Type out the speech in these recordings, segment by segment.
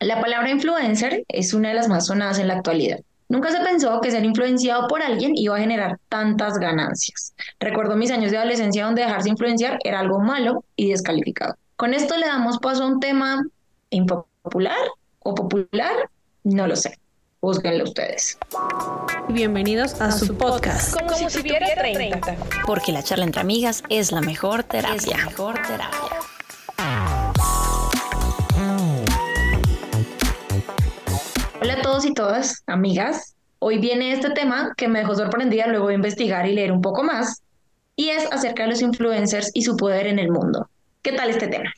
La palabra influencer es una de las más sonadas en la actualidad. Nunca se pensó que ser influenciado por alguien iba a generar tantas ganancias. Recuerdo mis años de adolescencia donde dejarse influenciar era algo malo y descalificado. Con esto le damos paso a un tema impopular o popular, no lo sé. Búsquenlo ustedes. Bienvenidos a, su podcast. Como, si tuviera 30. Porque la charla entre amigas es la mejor terapia. Es la mejor terapia. Todos y todas, amigas. Hoy viene este tema que me dejó sorprendida luego de investigar y leer un poco más, y es acerca de los influencers y su poder en el mundo. ¿Qué tal este tema?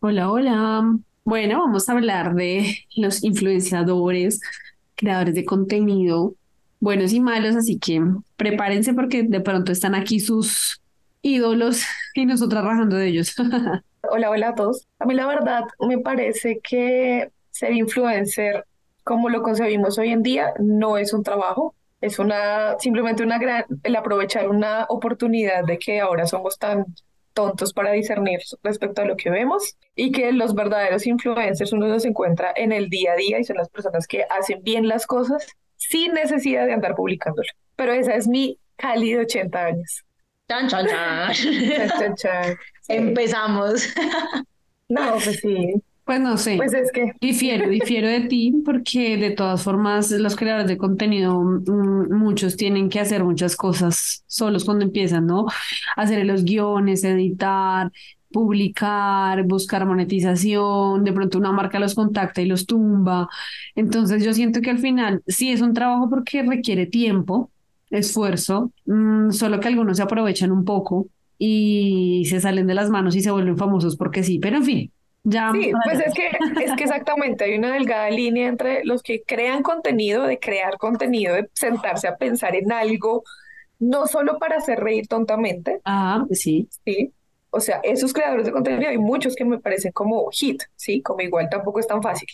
Hola, hola. Bueno, vamos a hablar de los influenciadores, creadores de contenido, buenos y malos, así que prepárense porque de pronto están aquí sus ídolos y nosotras rajando de ellos. hola, hola a todos. A mí la verdad me parece que ser influencer como lo concebimos hoy en día no es un trabajo, es una simplemente una gran el aprovechar una oportunidad de que ahora somos tan tontos para discernir respecto a lo que vemos y que los verdaderos influencers uno los encuentra en el día a día y son las personas que hacen bien las cosas sin necesidad de andar publicándolo. Pero esa es mi cálido 80 años. Chan, chan, chan. Empezamos. no, pues sí. Pues no sé. Pues es que. Difiero, difiero de ti, porque de todas formas, los creadores de contenido, mm, muchos tienen que hacer muchas cosas solos cuando empiezan, ¿no? Hacer los guiones, editar, publicar, buscar monetización, de pronto una marca los contacta y los tumba. Entonces yo siento que al final sí es un trabajo porque requiere tiempo, esfuerzo, mm, solo que algunos se aprovechan un poco y se salen de las manos y se vuelven famosos porque sí, pero en fin, sí, pues es que, es que exactamente hay una delgada línea entre los que crean contenido, de crear contenido, de sentarse a pensar en algo, no solo para hacer reír tontamente. Ah, sí. Sí. O sea, esos creadores de contenido hay muchos que me parecen como hit, ¿sí? Como igual tampoco es tan fácil.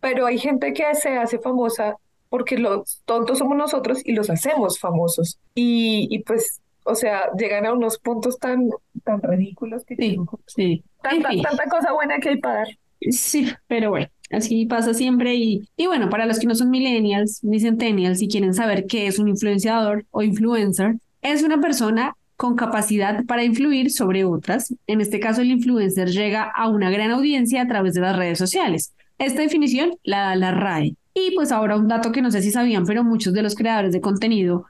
Pero hay gente que se hace famosa porque los tontos somos nosotros y los hacemos famosos. Y, y pues o sea, llegan a unos puntos tan, tan ridículos que sí, sí. Tanta, tanta cosa buena que hay para dar. Sí, pero bueno, así pasa siempre. Y, y bueno, para los que no son millennials ni centennials y quieren saber qué es un influenciador o influencer, es una persona con capacidad para influir sobre otras. En este caso, el influencer llega a una gran audiencia a través de las redes sociales. Esta definición la da la RAE. Y pues ahora un dato que no sé si sabían, pero muchos de los creadores de contenido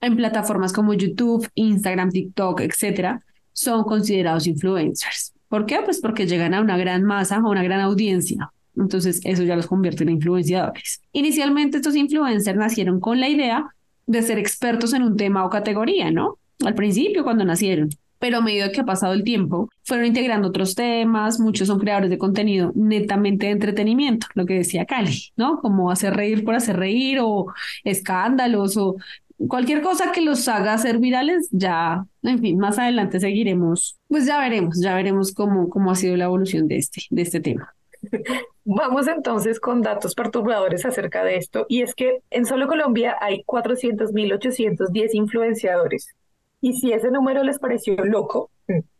en plataformas como YouTube, Instagram, TikTok, etcétera, son considerados influencers. ¿Por qué? Pues porque llegan a una gran masa, a una gran audiencia. Entonces, eso ya los convierte en influenciadores. Inicialmente, estos influencers nacieron con la idea de ser expertos en un tema o categoría, ¿no? Al principio, cuando nacieron. Pero a medida que ha pasado el tiempo, fueron integrando otros temas. Muchos son creadores de contenido netamente de entretenimiento, lo que decía Cali, ¿no? Como hacer reír por hacer reír o escándalos o cualquier cosa que los haga ser virales, ya, en fin, más adelante seguiremos, pues ya veremos, ya veremos cómo, cómo ha sido la evolución de este, de este tema. Vamos entonces con datos perturbadores acerca de esto, y es que en solo Colombia hay 400.810 influenciadores. Y si ese número les pareció loco,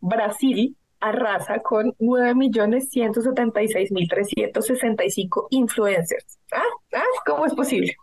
Brasil arrasa con 9.176.365 influencers. ¿Ah? ¿Ah? ¿Cómo es posible?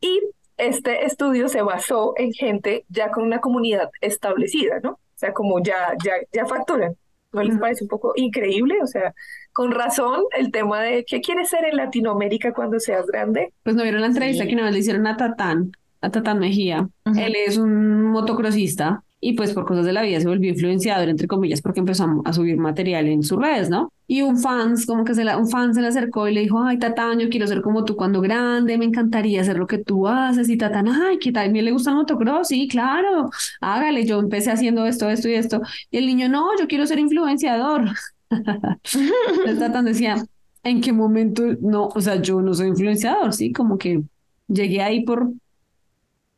Y este estudio se basó en gente ya con una comunidad establecida, ¿no? O sea, como ya, ya, ya facturan. ¿No les parece un poco increíble? O sea, con razón el tema de qué quieres ser en Latinoamérica cuando seas grande. Pues no vieron la entrevista que vez le hicieron a Tatán, a Tatán Mejía. Él es un motocrossista y pues por cosas de la vida se volvió influenciador, entre comillas, porque empezó a, subir material en sus redes, ¿no? Y un fans, como que se la, un fan se le acercó y le dijo, ay, Tatán, yo quiero ser como tú cuando grande, me encantaría hacer lo que tú haces. Y Tatán, ay, ¿qué tal? ¿Me le gusta el motocross? Sí, claro, hágale, yo empecé haciendo esto, esto y esto. Y el niño, no, yo quiero ser influenciador. el Tatán decía, ¿en qué momento? No, o sea, yo no soy influenciador, ¿sí? Como que llegué ahí por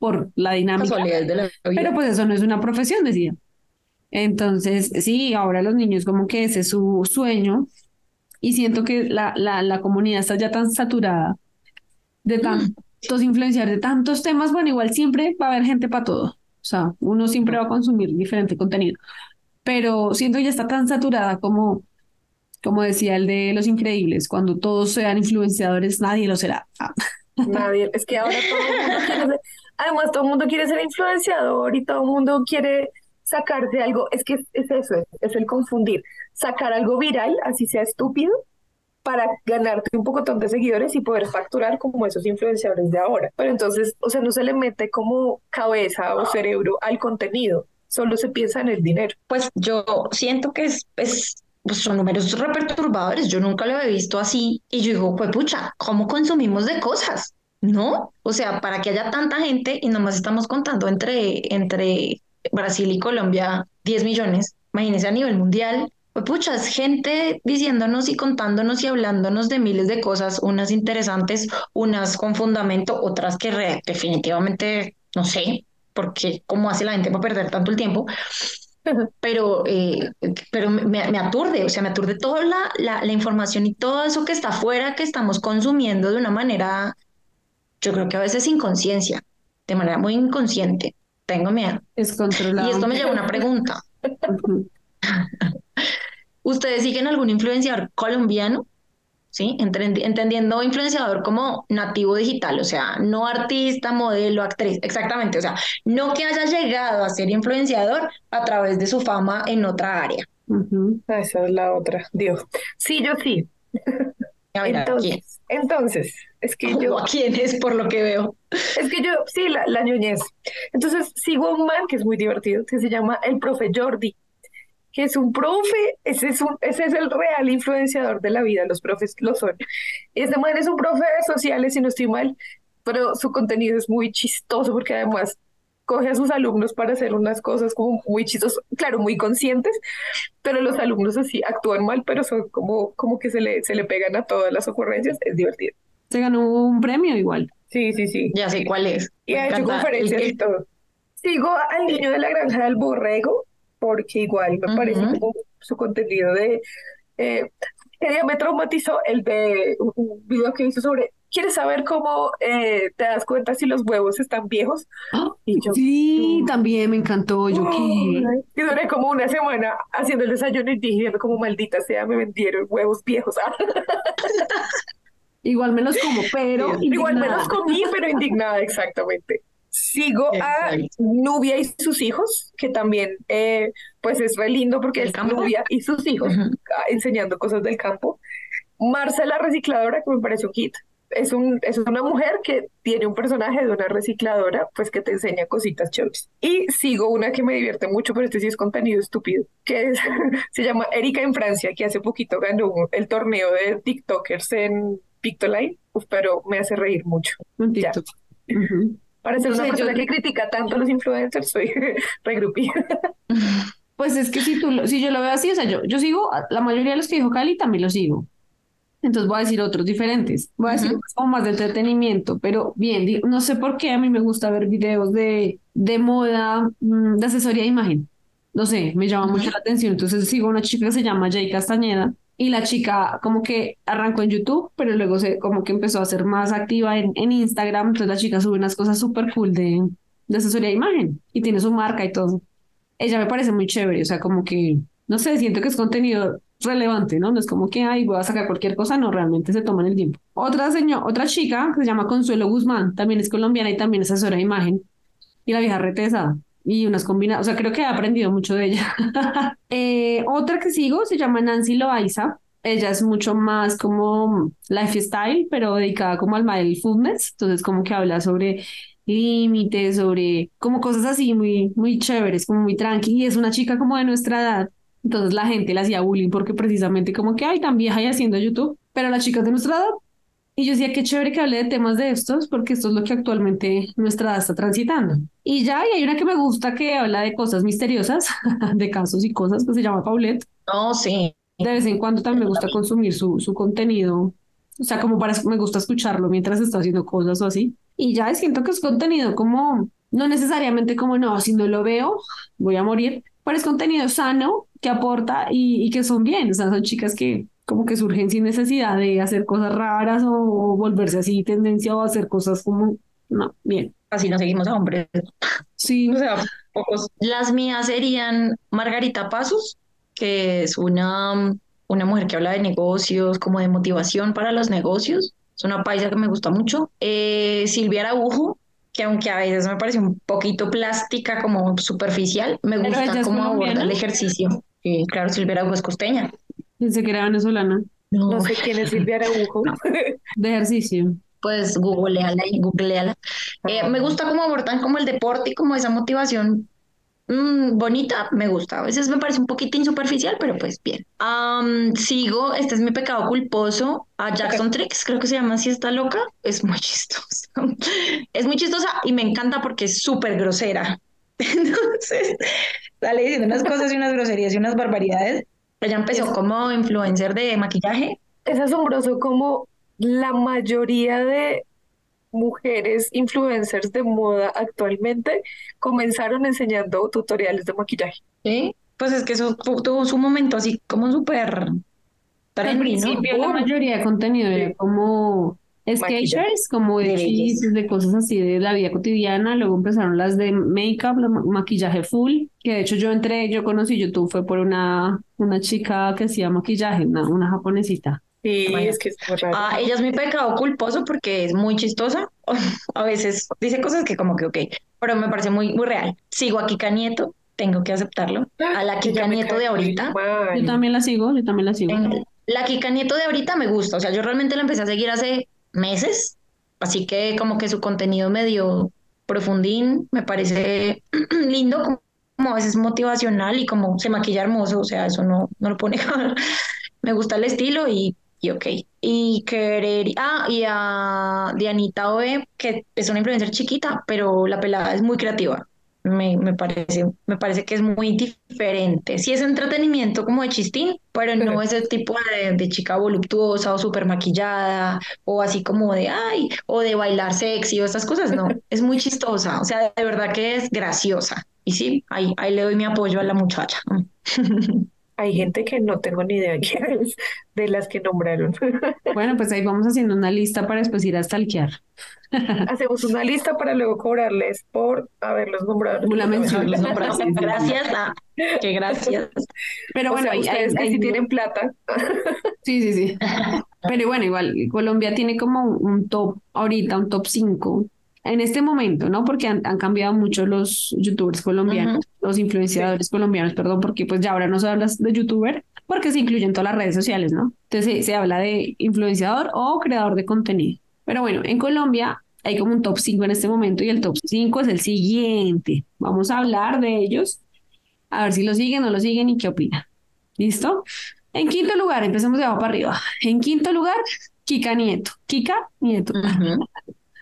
por la dinámica. Pero pues eso no es una profesión, decía. Entonces, sí, ahora los niños como que ese es su sueño y siento que la, la, la comunidad está ya tan saturada de mm. tantos influenciadores, de tantos temas, bueno, igual siempre va a haber gente para todo. O sea, uno siempre va a consumir diferente contenido. Pero siento que ya está tan saturada como Como decía el de Los Increíbles, cuando todos sean influenciadores, nadie lo será. Nadie, es que ahora todo el mundo quiere ser, además todo el mundo quiere ser influenciador y todo el mundo quiere sacarse algo, es que es eso, es, es el confundir, sacar algo viral, así sea estúpido, para ganarte un poco de seguidores y poder facturar como esos influenciadores de ahora. Pero entonces, o sea, no se le mete como cabeza o cerebro al contenido, solo se piensa en el dinero. Pues yo siento que es, es pues son números súper perturbadores. Yo nunca lo he visto así. Y yo digo, pues pucha, ¿cómo consumimos de cosas? ¿No? O sea, para que haya tanta gente y nomás estamos contando entre, entre Brasil y Colombia 10 millones, imagínense a nivel mundial, pues pucha, es gente diciéndonos y contándonos y hablándonos de miles de cosas, unas interesantes, unas con fundamento, otras que definitivamente no sé, porque cómo hace la gente para perder tanto el tiempo, pero, eh, pero me, me, aturde, o sea, me aturde toda la, la, la, información y todo eso que está afuera, que estamos consumiendo de una manera, yo creo que a veces sin conciencia, de manera muy inconsciente. Tengo miedo. Es controlado. Y esto me lleva a una pregunta. ¿Ustedes siguen algún influenciador colombiano? ¿Sí? Entendiendo influenciador como nativo digital, o sea, no artista, modelo, actriz, exactamente, o sea, no que haya llegado a ser influenciador a través de su fama en otra área. Esa es la otra, Dios. Sí, yo sí. entonces, entonces, es que yo... ¿A quién es por lo que veo? Es que yo, sí, la, la ñoñez. Entonces, sigo a un man que es muy divertido, que se llama el profe Jordi que es un profe, ese es, un, ese es el real influenciador de la vida, los profes lo son. Este man es un profe de sociales, si no estoy mal, pero su contenido es muy chistoso porque además coge a sus alumnos para hacer unas cosas como muy chistosas, claro, muy conscientes, pero los alumnos así actúan mal, pero son como, como que se le, se le pegan a todas las ocurrencias, es divertido. Se ganó un premio igual. Sí, sí, sí. Ya sé cuál es. Y ha hecho conferencias y todo. Sigo al niño de la granja del borrego, porque igual me parece como su contenido de... Eh, día me traumatizó el de un video que hizo sobre ¿Quieres saber cómo eh, te das cuenta si los huevos están viejos? Y yo, sí, también me encantó. Yo qué. Y duré como una semana haciendo el desayuno y diciendo como maldita sea, me vendieron huevos viejos. Igual me los como, pero. Igual me los comí, pero indignada, exactamente. Sigo a Nubia y sus hijos, que también eh, pues es re lindo porque es Nubia y sus hijos enseñando cosas del campo. Marcela la recicladora, que me parece un hit. Es, un, es una mujer que tiene un personaje de una recicladora, pues que te enseña cositas chéveres. Y sigo una que me divierte mucho, pero este sí es contenido estúpido, que se llama Erika en Francia, que hace poquito ganó el torneo de TikTokers en Pictoline, pero me hace reír mucho. TikTok. Para ser una persona que critica tanto a los influencers, soy regrupida. Pues es que si tú, si yo lo veo así, o sea, yo, yo sigo, la mayoría de los que dijo Cali también los sigo. Entonces voy a decir otros diferentes. Voy a decir como más de entretenimiento, pero bien, no sé por qué a mí me gusta ver videos de, de moda, mm, de asesoría de imagen. No sé, me llama mucho la atención. Entonces sigo una chica que se llama Jay Castañeda y la chica como que arrancó en YouTube, pero luego se como que empezó a ser más activa en, en Instagram, entonces la chica sube unas cosas súper cool de, de asesoría de imagen y tiene su marca y todo. Ella me parece muy chévere, o sea, como que, no sé, siento que es contenido relevante, ¿no? No es como que, ay, voy a sacar cualquier cosa, no, realmente se toman el tiempo. Otra señor, otra chica que se llama Consuelo Guzmán, también es colombiana y también es asesora de imagen, y la vieja retesada y unas combinadas, o sea, creo que he aprendido mucho de ella. Eh, otra que sigo se llama Nancy Loaiza, ella es mucho más como lifestyle, pero dedicada como al mindfulness, entonces como que habla sobre límites, sobre como cosas así muy, muy chéveres, como muy tranqui, y es una chica como de nuestra edad, entonces la gente le hacía bullying porque precisamente como que, ay, tan vieja y haciendo YouTube, pero la chica es de nuestra edad, y yo decía, qué chévere que hable de temas de estos, porque esto es lo que actualmente nuestra edad está transitando. Y ya, y hay una que me gusta que habla de cosas misteriosas, de casos y cosas, que se llama Paulette. Oh, sí. De vez en cuando también me gusta consumir su, su contenido, o sea, como para, me gusta escucharlo mientras está haciendo cosas o así. Y ya siento que es contenido como, no necesariamente como, no, si no lo veo, voy a morir, pero es contenido sano, que aporta y, y que son bien, o sea, son chicas que como que surgen sin necesidad de hacer cosas raras o, volverse así tendencia o hacer cosas como, no, bien. Así no seguimos a hombres. Sí. O sea, pocos. Las mías serían Margarita Pasos, que es una, una mujer que habla de negocios, como de motivación para los negocios. Es una paisa que me gusta mucho. Eh, Silvia Araujo, que aunque a veces me parece un poquito plástica, como superficial, me gusta cómo aborda colombiana. el ejercicio. Y claro, Silvia Araujo es costeña. Pensé que era venezolana. No sé quién es Silvia Araujo. De ejercicio. pues googleala y googleala. Eh, me gusta cómo abordan como el deporte y como esa motivación mm, bonita, me gusta. A veces me parece un poquito superficial, pero pues bien. Sigo, este es mi pecado culposo, a Jackson Tricks, creo que se llama así, está loca. Es muy chistosa. Es muy chistosa y me encanta porque es súper grosera. Entonces, sale diciendo unas cosas y unas groserías y unas barbaridades. Ella empezó como influencer de maquillaje Es asombroso como la mayoría de mujeres influencers de moda actualmente comenzaron enseñando tutoriales de maquillaje. Sí, pues es que eso tu- tuvo su momento así como súper Al principio la mayoría de contenido era como sketchers, como de De de cosas así de la vida cotidiana. Luego empezaron las de make-up, ma- maquillaje full, que de hecho yo entré, yo conocí YouTube, fue por una, una chica que hacía maquillaje, una, una japonesita. Sí, Bueno. es que es raro. Ah, ella es mi pecado culposo porque es muy chistosa. A veces dice cosas que como que ok, pero me parece muy, muy real. Sigo a Kika Nieto, tengo que aceptarlo. A la Kika Nieto de ahorita. Yo también la sigo, yo también la sigo. En- La Kika Nieto de ahorita me gusta, o sea, yo realmente la empecé a seguir hace meses, así que como que su contenido medio profundín, me parece lindo, como, a veces motivacional y como se maquilla hermoso, o sea, eso no, no lo pone Me gusta el estilo y, y ok. Y querer, ah, y a Dianita Oe, que es una influencer chiquita, pero la pelada es muy creativa. Me, me parece, me parece que es muy diferente. Sí es entretenimiento como de chistín, pero no Pero- es el tipo de, de chica voluptuosa o súper maquillada o así como de, ay, o de bailar sexy o estas cosas. No, es muy chistosa. O sea, de verdad que es graciosa. Y sí, ahí, ahí le doy mi apoyo a la muchacha. Hay gente que no tengo ni idea quién es de las que nombraron. Bueno, pues ahí vamos haciendo una lista para después ir a stalkear. Hacemos una lista para luego cobrarles por haberlos nombrado. Una mención. Gracias, ah, que gracias. Pero O bueno, sea, ahí- ustedes que tienen plata. Sí, sí, sí. Pero bueno, igual Colombia tiene como un top ahorita, un top 5 en este momento, ¿no? Porque han, han cambiado mucho los youtubers colombianos, los influenciadores colombianos, perdón, porque pues ya ahora no se habla de youtuber, porque se incluyen todas las redes sociales, ¿no? Entonces se, se habla de influenciador o creador de contenido. Pero bueno, en Colombia hay como un top 5 en este momento y el top 5 es el siguiente. Vamos a hablar de ellos, a ver si lo siguen o no lo siguen y qué opinan. ¿Listo? En quinto lugar, empecemos de abajo para arriba. En quinto lugar, Kika Nieto. Kika Nieto.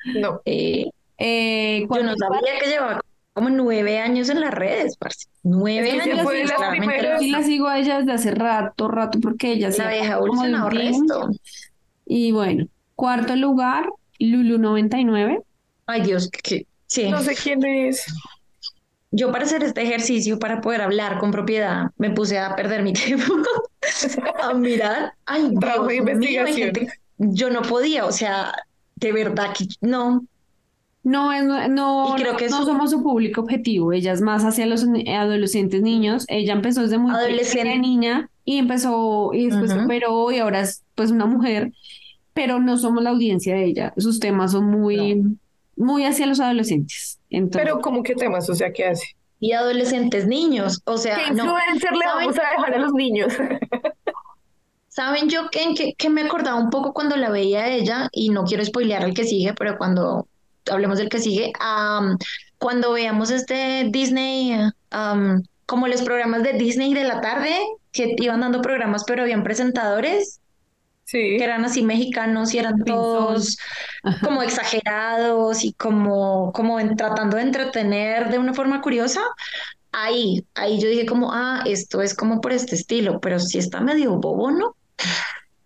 No. Eh, Eh, yo no sabía que llevaba como nueve años en las redes, parce. Nueve Es que años. fue las primeras. sí la sigo a ella desde hace rato, rato, porque ella La hacía vieja resto. Y bueno, cuarto lugar, Lulu99. Ay, Dios, que sí. No sé quién es. Yo para hacer este ejercicio, para poder hablar con propiedad, me puse a perder mi tiempo a mirar. Ay, Trabajo de Dios mío, investigación. gente- yo no podía, o sea, de verdad que no. No, es, no, Y creo que no su- somos su público objetivo. Ella es más hacia los adolescentes niños. Ella empezó desde muy Adolescente. pequeña niña y empezó y después Ujú. operó y ahora es pues una mujer, pero no somos la audiencia de ella. Sus temas son muy, muy hacia los adolescentes. Entonces, Pero como qué temas, o sea, ¿qué hace? Y adolescentes niños, o ¿Qué sea, no. influencer le vamos a dejar a los niños? ¿Saben yo que, en qué- que me acordaba un poco cuando la veía a ella? Y no quiero spoilear al que sigue, pero cuando hablemos del que sigue, am, cuando veamos este Disney, am, como los programas de Disney de la tarde, que iban dando programas, pero habían presentadores Sí. que eran así mexicanos y eran Pinzón. todos Ajá. como exagerados y como, como en- tratando de entretener de una forma curiosa. Ahí, ahí yo dije como, ah, esto es como por este estilo, pero sí está medio bobo, ¿no?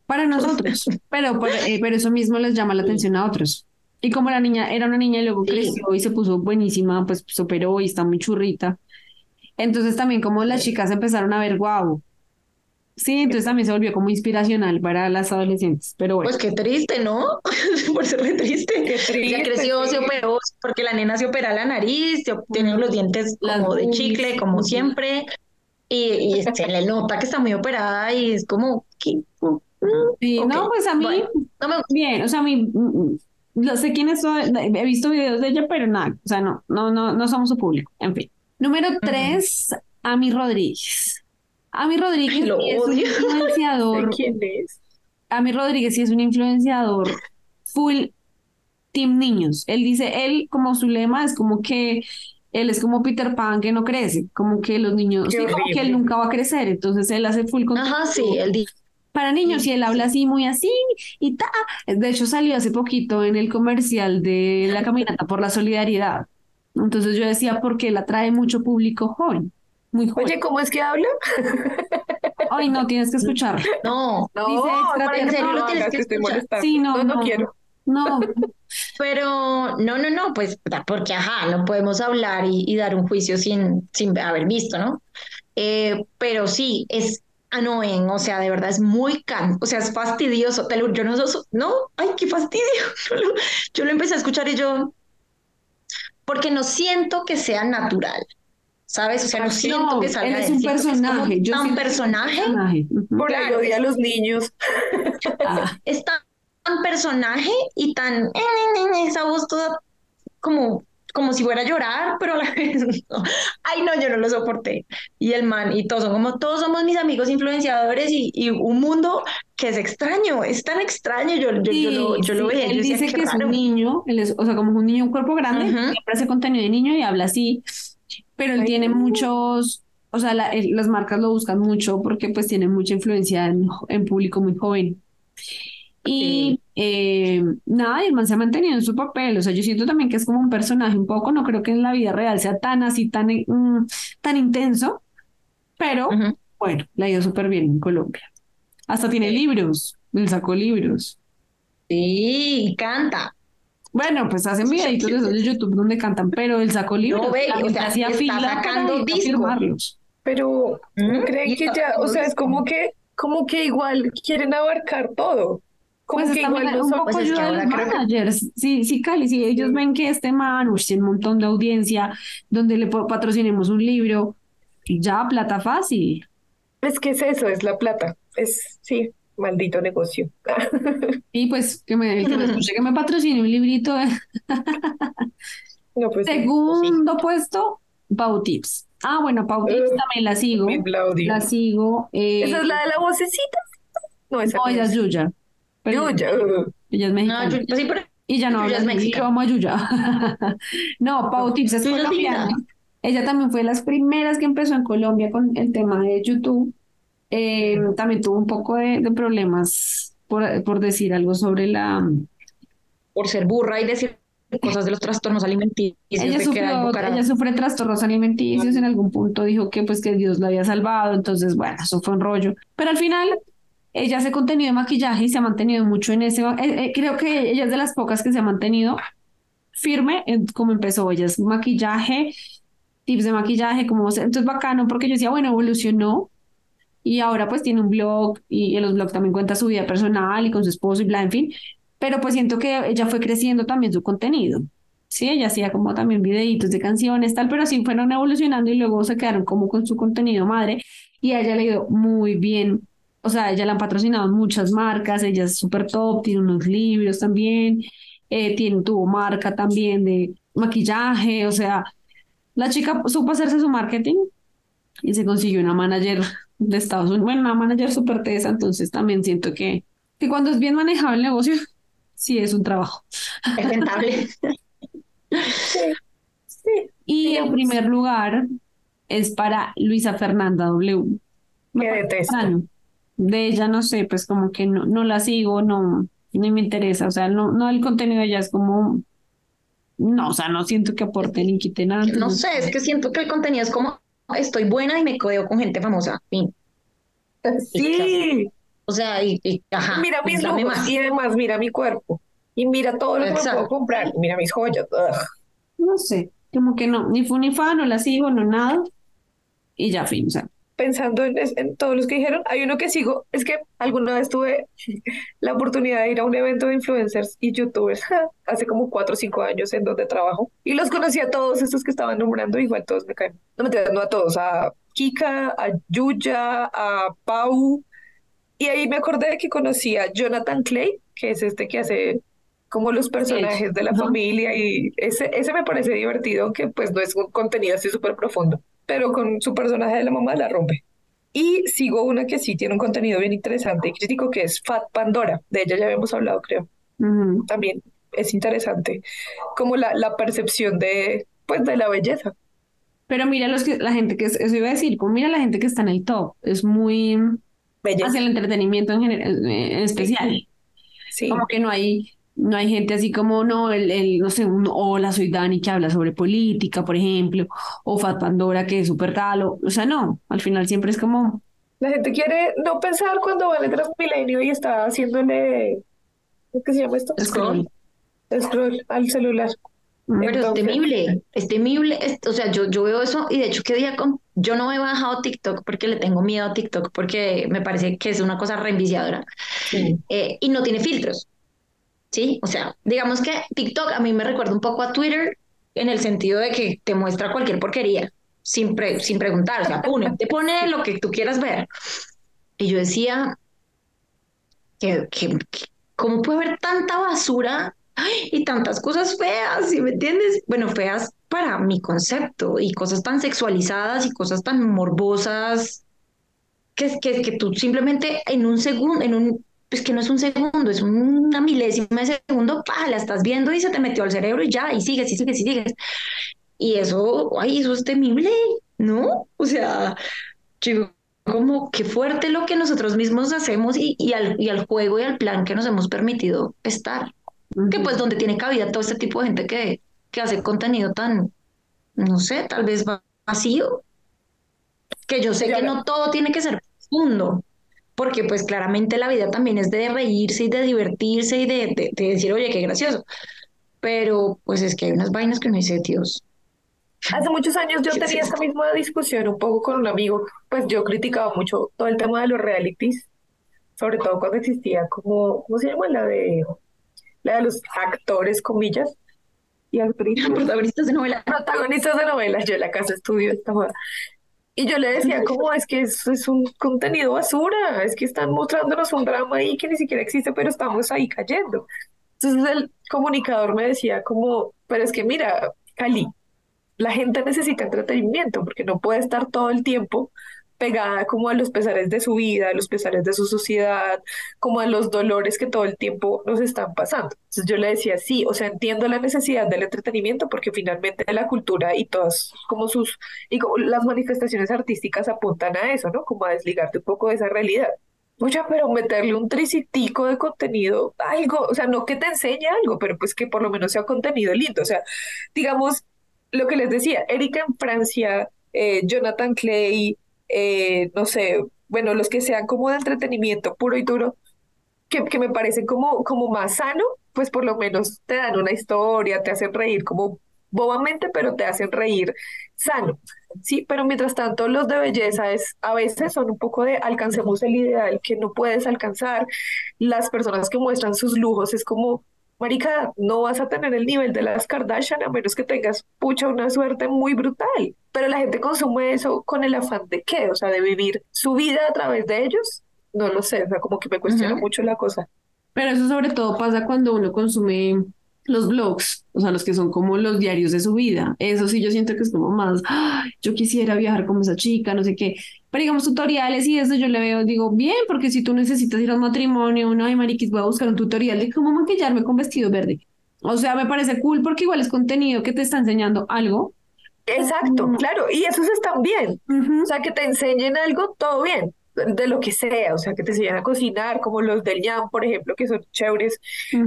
Para nosotros, pero, por- eh, pero eso mismo les llama la atención a otros. Y como la niña era una niña y luego creció y se puso buenísima, pues se operó y está muy churrita. Entonces también como las chicas empezaron a ver, wow. Sí, entonces también se volvió como inspiracional para las adolescentes. Pero bueno, Pues qué triste, ¿no? Por ser re triste. Qué triste, Ya creció, se operó, porque la nena se opera la nariz, se los dientes Las como de chicle, como siempre. Y, y se le nota que está muy operada y es como, Ok, no, pues a mí, bueno, no me- bien, o sea, a mí, mm, no sé quién es, he visto videos de ella, pero nada, o sea, no, no, no, no somos su público, en fin. Número tres, Ami Rodríguez. Ami Rodríguez Lo sí es un odio. ¿De influenciador, quién es? Ami Rodríguez sí es un influenciador full team niños. Él dice, él como su lema es como que él es como Peter Pan que no crece, como que los niños, sí, como que él nunca va a crecer, entonces él hace full contenido Ajá, sí, él dice. para niños y él habla así, muy así y ta. De hecho, salió hace poquito en el comercial de la caminata por la solidaridad. Entonces yo decía, porque él atrae mucho público joven, muy joven. Oye, ¿cómo es que habla? Ay, no, tienes que escucharlo. No, No, Dice para ¿en serio no lo tienes que escuchar? Sí, no, no, no no. quiero. No, pero no, no, no, pues porque ajá, no podemos hablar y, y dar un juicio sin, sin haber visto, ¿no? Eh, pero sí, es annoying, o sea, de verdad es muy can, o sea, es fastidioso, te lo- yo no, so- no, ay, qué fastidio, yo lo, yo lo empecé a escuchar y yo, porque no siento que sea natural, ¿sabes? O sea, no siento no, que él salga es de él, un es como personaje. Yo tan siento que es un personaje, personaje. Por Claro, odia a es- los niños. Ah, es tan, tan personaje y tan esa voz toda como como si fuera a llorar, pero a la vez no. Ay, no, yo no lo soporté. Y el man, y todos son como, todos somos mis amigos influenciadores y, y un mundo que es extraño, es tan extraño. Yo, yo, yo lo, yo lo sí, veía, yo él decía, dice que es raro. un niño, él es, o sea, como un niño, un cuerpo grande, Ujú. siempre hace contenido de niño y habla así, pero él Ay, tiene no. muchos, o sea, la- las marcas lo buscan mucho porque pues tiene mucha influencia en, en público muy joven. Y eh, nada, y el man se ha mantenido en su papel, o sea, yo siento también que es como un personaje un poco, no creo que en la vida real sea tan así, tan, eh, mm, tan intenso, pero bueno, le ha ido súper bien en Colombia. Hasta tiene libros, él sacó libros. Sí, canta. Bueno, pues hacen videitos de esos de YouTube donde cantan, pero él sacó libros. ve, la o gente sea, hacía está sacando ir a disco. firmarlos. Pero ¿no Mm, creen y que ya, o sea, es como que, como que igual quieren abarcar todo. Como Pues que igual son- poco pues es que los ahora creo que- managers. Sí, sí, Cali, si ellos ven que este man, uy, tiene un montón de audiencia, donde le patrocinemos un libro, ya, plata fácil. Es que es eso, es la plata. Es, sí, maldito negocio. Y pues que me, el que me escuche que me patrocine un librito. No, pues sí. Segundo puesto, Pau Tips. Ah, bueno, Pau Tips Uh, también la sigo. La sigo. eh, ¿Esa es la de la vocecita? No, esa no, es. Yuya. Pero Yuya, uh, Ella es No, mexicana. yo, pues sí, pero Y ya no habla yo a Yuya. No, Pau Tips es colombiana. Ella también fue de las primeras que empezó en Colombia con el tema de YouTube. Eh, también tuvo un poco de, de problemas por, por decir algo sobre la... por ser burra y decir cosas de los trastornos alimenticios Ella de sufrió, ella sufre trastornos alimenticios, en algún punto dijo que pues que Dios la había salvado, entonces bueno, eso fue un rollo. Pero al final ella hace contenido de maquillaje y se ha mantenido mucho en ese, eh, eh, creo que ella es de las pocas que se ha mantenido firme en cómo empezó, ella es maquillaje, tips de maquillaje, como entonces bacano porque yo decía, bueno, evolucionó y ahora pues tiene un blog y en los blogs también cuenta su vida personal y con su esposo y bla, en fin, pero pues siento que ella fue creciendo también su contenido. Sí, ella hacía como también videitos de canciones, tal, pero sí fueron evolucionando y luego se quedaron como con su contenido madre y a ella le ha ido muy bien. O sea, ella la han patrocinado muchas marcas, ella es súper top, tiene unos libros también, eh, tiene, tuvo marca también de maquillaje, o sea, la chica supo hacerse su marketing y se consiguió una manager de Estados Unidos, bueno, una manager súper tesa, entonces también siento que, que cuando es bien manejado el negocio, sí es un trabajo. Es rentable. sí, sí. Y Digamos. el primer lugar es para Luisa Fernanda W. Me Que detesto. De ella no sé, pues como que no, no la sigo, no, ni me interesa, o sea, no, no el contenido de ella es como, no, o sea, no siento que aporte ni quite nada. No sé, es que siento que el contenido es como estoy buena y me codeo con gente famosa. Fin. Sí. O sea, y, y- ajá, Mira mis lujos más. y además mira mi cuerpo. Y mira todo lo que me puedo comprar. Mira mis joyas. Ugh. No sé, como que no, ni fu ni fa, no la sigo, no nada, y ya fin, o sea, Pensando en, todos los que dijeron, hay uno que sigo. Es que alguna vez tuve la oportunidad de ir a un evento de influencers y youtubers hace como cuatro o cinco años en donde trabajo. Y los conocí a todos estos que estaban nombrando. Igual todos me caen. No me no a todos, a Kika, a Yuya, a Pau. Y ahí me acordé de que conocí a Jonathan Clay, que es este que hace como los personajes de la familia y ese, ese me parece divertido, aunque pues no es un contenido así súper profundo, pero con su personaje de la mamá la rompe. Y sigo una que sí tiene un contenido bien interesante y crítico, que es Fat Pandora. De ella ya habíamos hablado, creo. También es interesante, como la, la percepción de, pues, de la belleza. Pero mira los que, la gente que, eso iba a decir, como mira la gente que está en el top, es muy belleza. hacia el entretenimiento en, general, en especial. Sí. Como que no hay, no hay gente así como, no, el, el no sé, un hola, soy Dani que habla sobre política, por ejemplo, o Fat Pandora que es súper talo. O sea, no, al final siempre es como. La gente quiere no pensar cuando va a milenio y está haciéndole. ¿Qué se llama esto? Scroll. Scroll al celular. Pero es temible, es temible, o sea, yo, yo veo eso y de hecho que día con, yo no he bajado TikTok porque le tengo miedo a TikTok porque me parece que es una cosa reenviciadora eh, y no tiene filtros, ¿sí? O sea, digamos que TikTok a mí me recuerda un poco a Twitter en el sentido de que te muestra cualquier porquería sin, sin preguntar, o sea, te pone lo que tú quieras ver. Y yo decía, que, que, ¿cómo puede haber tanta basura y tantas cosas feas, ¿sí me entiendes? Bueno, feas para mi concepto y cosas tan sexualizadas y cosas tan morbosas que, que, que tú simplemente en un segundo, en un, pues que no es un segundo, es una milésima de segundo, pa, la estás viendo y se te metió al cerebro y ya, y sigues, y sigues, y sigues. Y eso, ay, eso es temible, ¿no? O sea, yo como qué fuerte lo que nosotros mismos hacemos y, y, al, y al juego y al plan que nos hemos permitido estar. Que pues donde tiene cabida todo este tipo de gente que, que hace contenido tan, no sé, tal vez vacío, que yo sé que no todo tiene que ser profundo, porque pues claramente la vida también es de reírse y de divertirse y de, de, decir, oye, qué gracioso, pero pues es que hay unas vainas que no dice Dios. Hace muchos años yo tenía esta misma discusión un poco con un amigo, pues yo criticaba mucho todo el tema de los realities, sobre todo cuando existía como, ¿cómo se llama? La de la de los actores, comillas, y actrices. Protagonistas de novelas. Protagonistas de novelas, yo en la casa estudio esta joda. Y yo le decía, ¿cómo es que eso es un contenido basura? Es que están mostrándonos un drama ahí que ni siquiera existe, pero estamos ahí cayendo. Entonces el comunicador me decía como, pero es que mira, Cali, la gente necesita entretenimiento porque no puede estar todo el tiempo pegada como a los pesares de su vida, a los pesares de su sociedad, como a los dolores que todo el tiempo nos están pasando. Entonces yo le decía, sí, o sea, entiendo la necesidad del entretenimiento porque finalmente la cultura y todas como sus, y como las manifestaciones artísticas apuntan a eso, ¿no? Como a desligarte un poco de esa realidad. Mucha, pero meterle un tricitico de contenido, algo, o sea, no que te enseñe algo, pero pues que por lo menos sea contenido lindo. O sea, digamos, lo que les decía, Erika en Francia, eh, Jonathan Clay, eh, no sé, bueno, los que sean como de entretenimiento puro y duro, que, que me parecen como, como más sano, pues por lo menos te dan una historia, te hacen reír como bobamente, pero te hacen reír sano. Sí, pero mientras tanto los de belleza es a veces son un poco de alcancemos el ideal que no puedes alcanzar. Las personas que muestran sus lujos es como marica, no vas a tener el nivel de las Kardashian a menos que tengas, pucha, una suerte muy brutal. Pero la gente consume eso con el afán de qué, o sea, de vivir su vida a través de ellos. No lo sé, o sea, como que me cuestiona mucho la cosa. Pero eso sobre todo pasa cuando uno consume los blogs, o sea, los que son como los diarios de su vida. Eso sí, yo siento que es como más, yo quisiera viajar como esa chica, no sé qué. Pero digamos, tutoriales y eso yo le veo, digo, bien, porque si tú necesitas ir a un matrimonio, uno, ay, mariquis, voy a buscar un tutorial de cómo maquillarme con vestido verde. O sea, me parece cool porque igual es contenido que te está enseñando algo. Exacto, claro, y esos están bien. O sea, que te enseñen algo, todo bien de lo que sea, o sea, que te enseñen a cocinar, como los del YAM, por ejemplo, que son chéveres,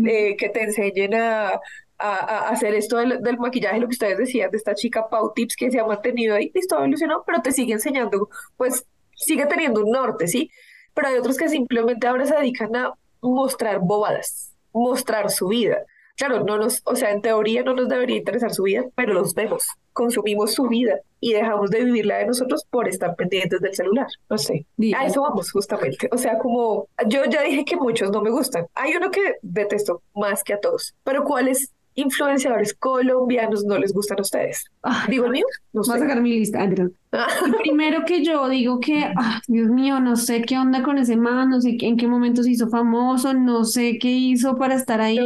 eh, que te enseñen a, a, hacer esto del, maquillaje, lo que ustedes decían de esta chica Pau Tips que se ha mantenido ahí, listo, evolucionó, pero te sigue enseñando, pues sigue teniendo un norte, ¿sí? Pero hay otros que simplemente ahora se dedican a mostrar bobadas, mostrar su vida. Claro, no nos, o sea, en teoría no nos debería interesar su vida, pero los vemos, consumimos su vida y dejamos de vivir la de nosotros por estar pendientes del celular. No sé, a eso vamos justamente. O sea, como yo ya dije que muchos no me gustan. Hay uno que detesto más que a todos, pero ¿cuál es influenciadores colombianos no les gustan a ustedes? Ah, Digo el mío, no Voy a sé. sacar mi lista. Ah, primero que yo digo que, ah, Dios mío, no sé qué onda con ese man, no sé en qué momento se hizo famoso, no sé qué hizo para estar ahí.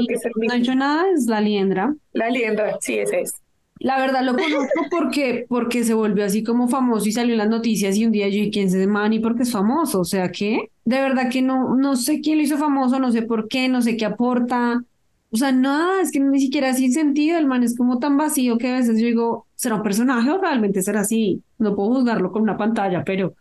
No ha hecho nada, es la liendra. La liendra, sí, ese es. La verdad lo conozco porque, porque se volvió así como famoso y salió en las noticias y un día yo dije, ¿quién es ese man? Y porque es famoso, o sea que de verdad que no, no sé quién lo hizo famoso, no sé por qué, no sé qué aporta, o sea, nada, es que ni siquiera sin sentido, el man es como tan vacío que a veces yo digo, ¿será un personaje o realmente será así? No puedo juzgarlo con una pantalla, pero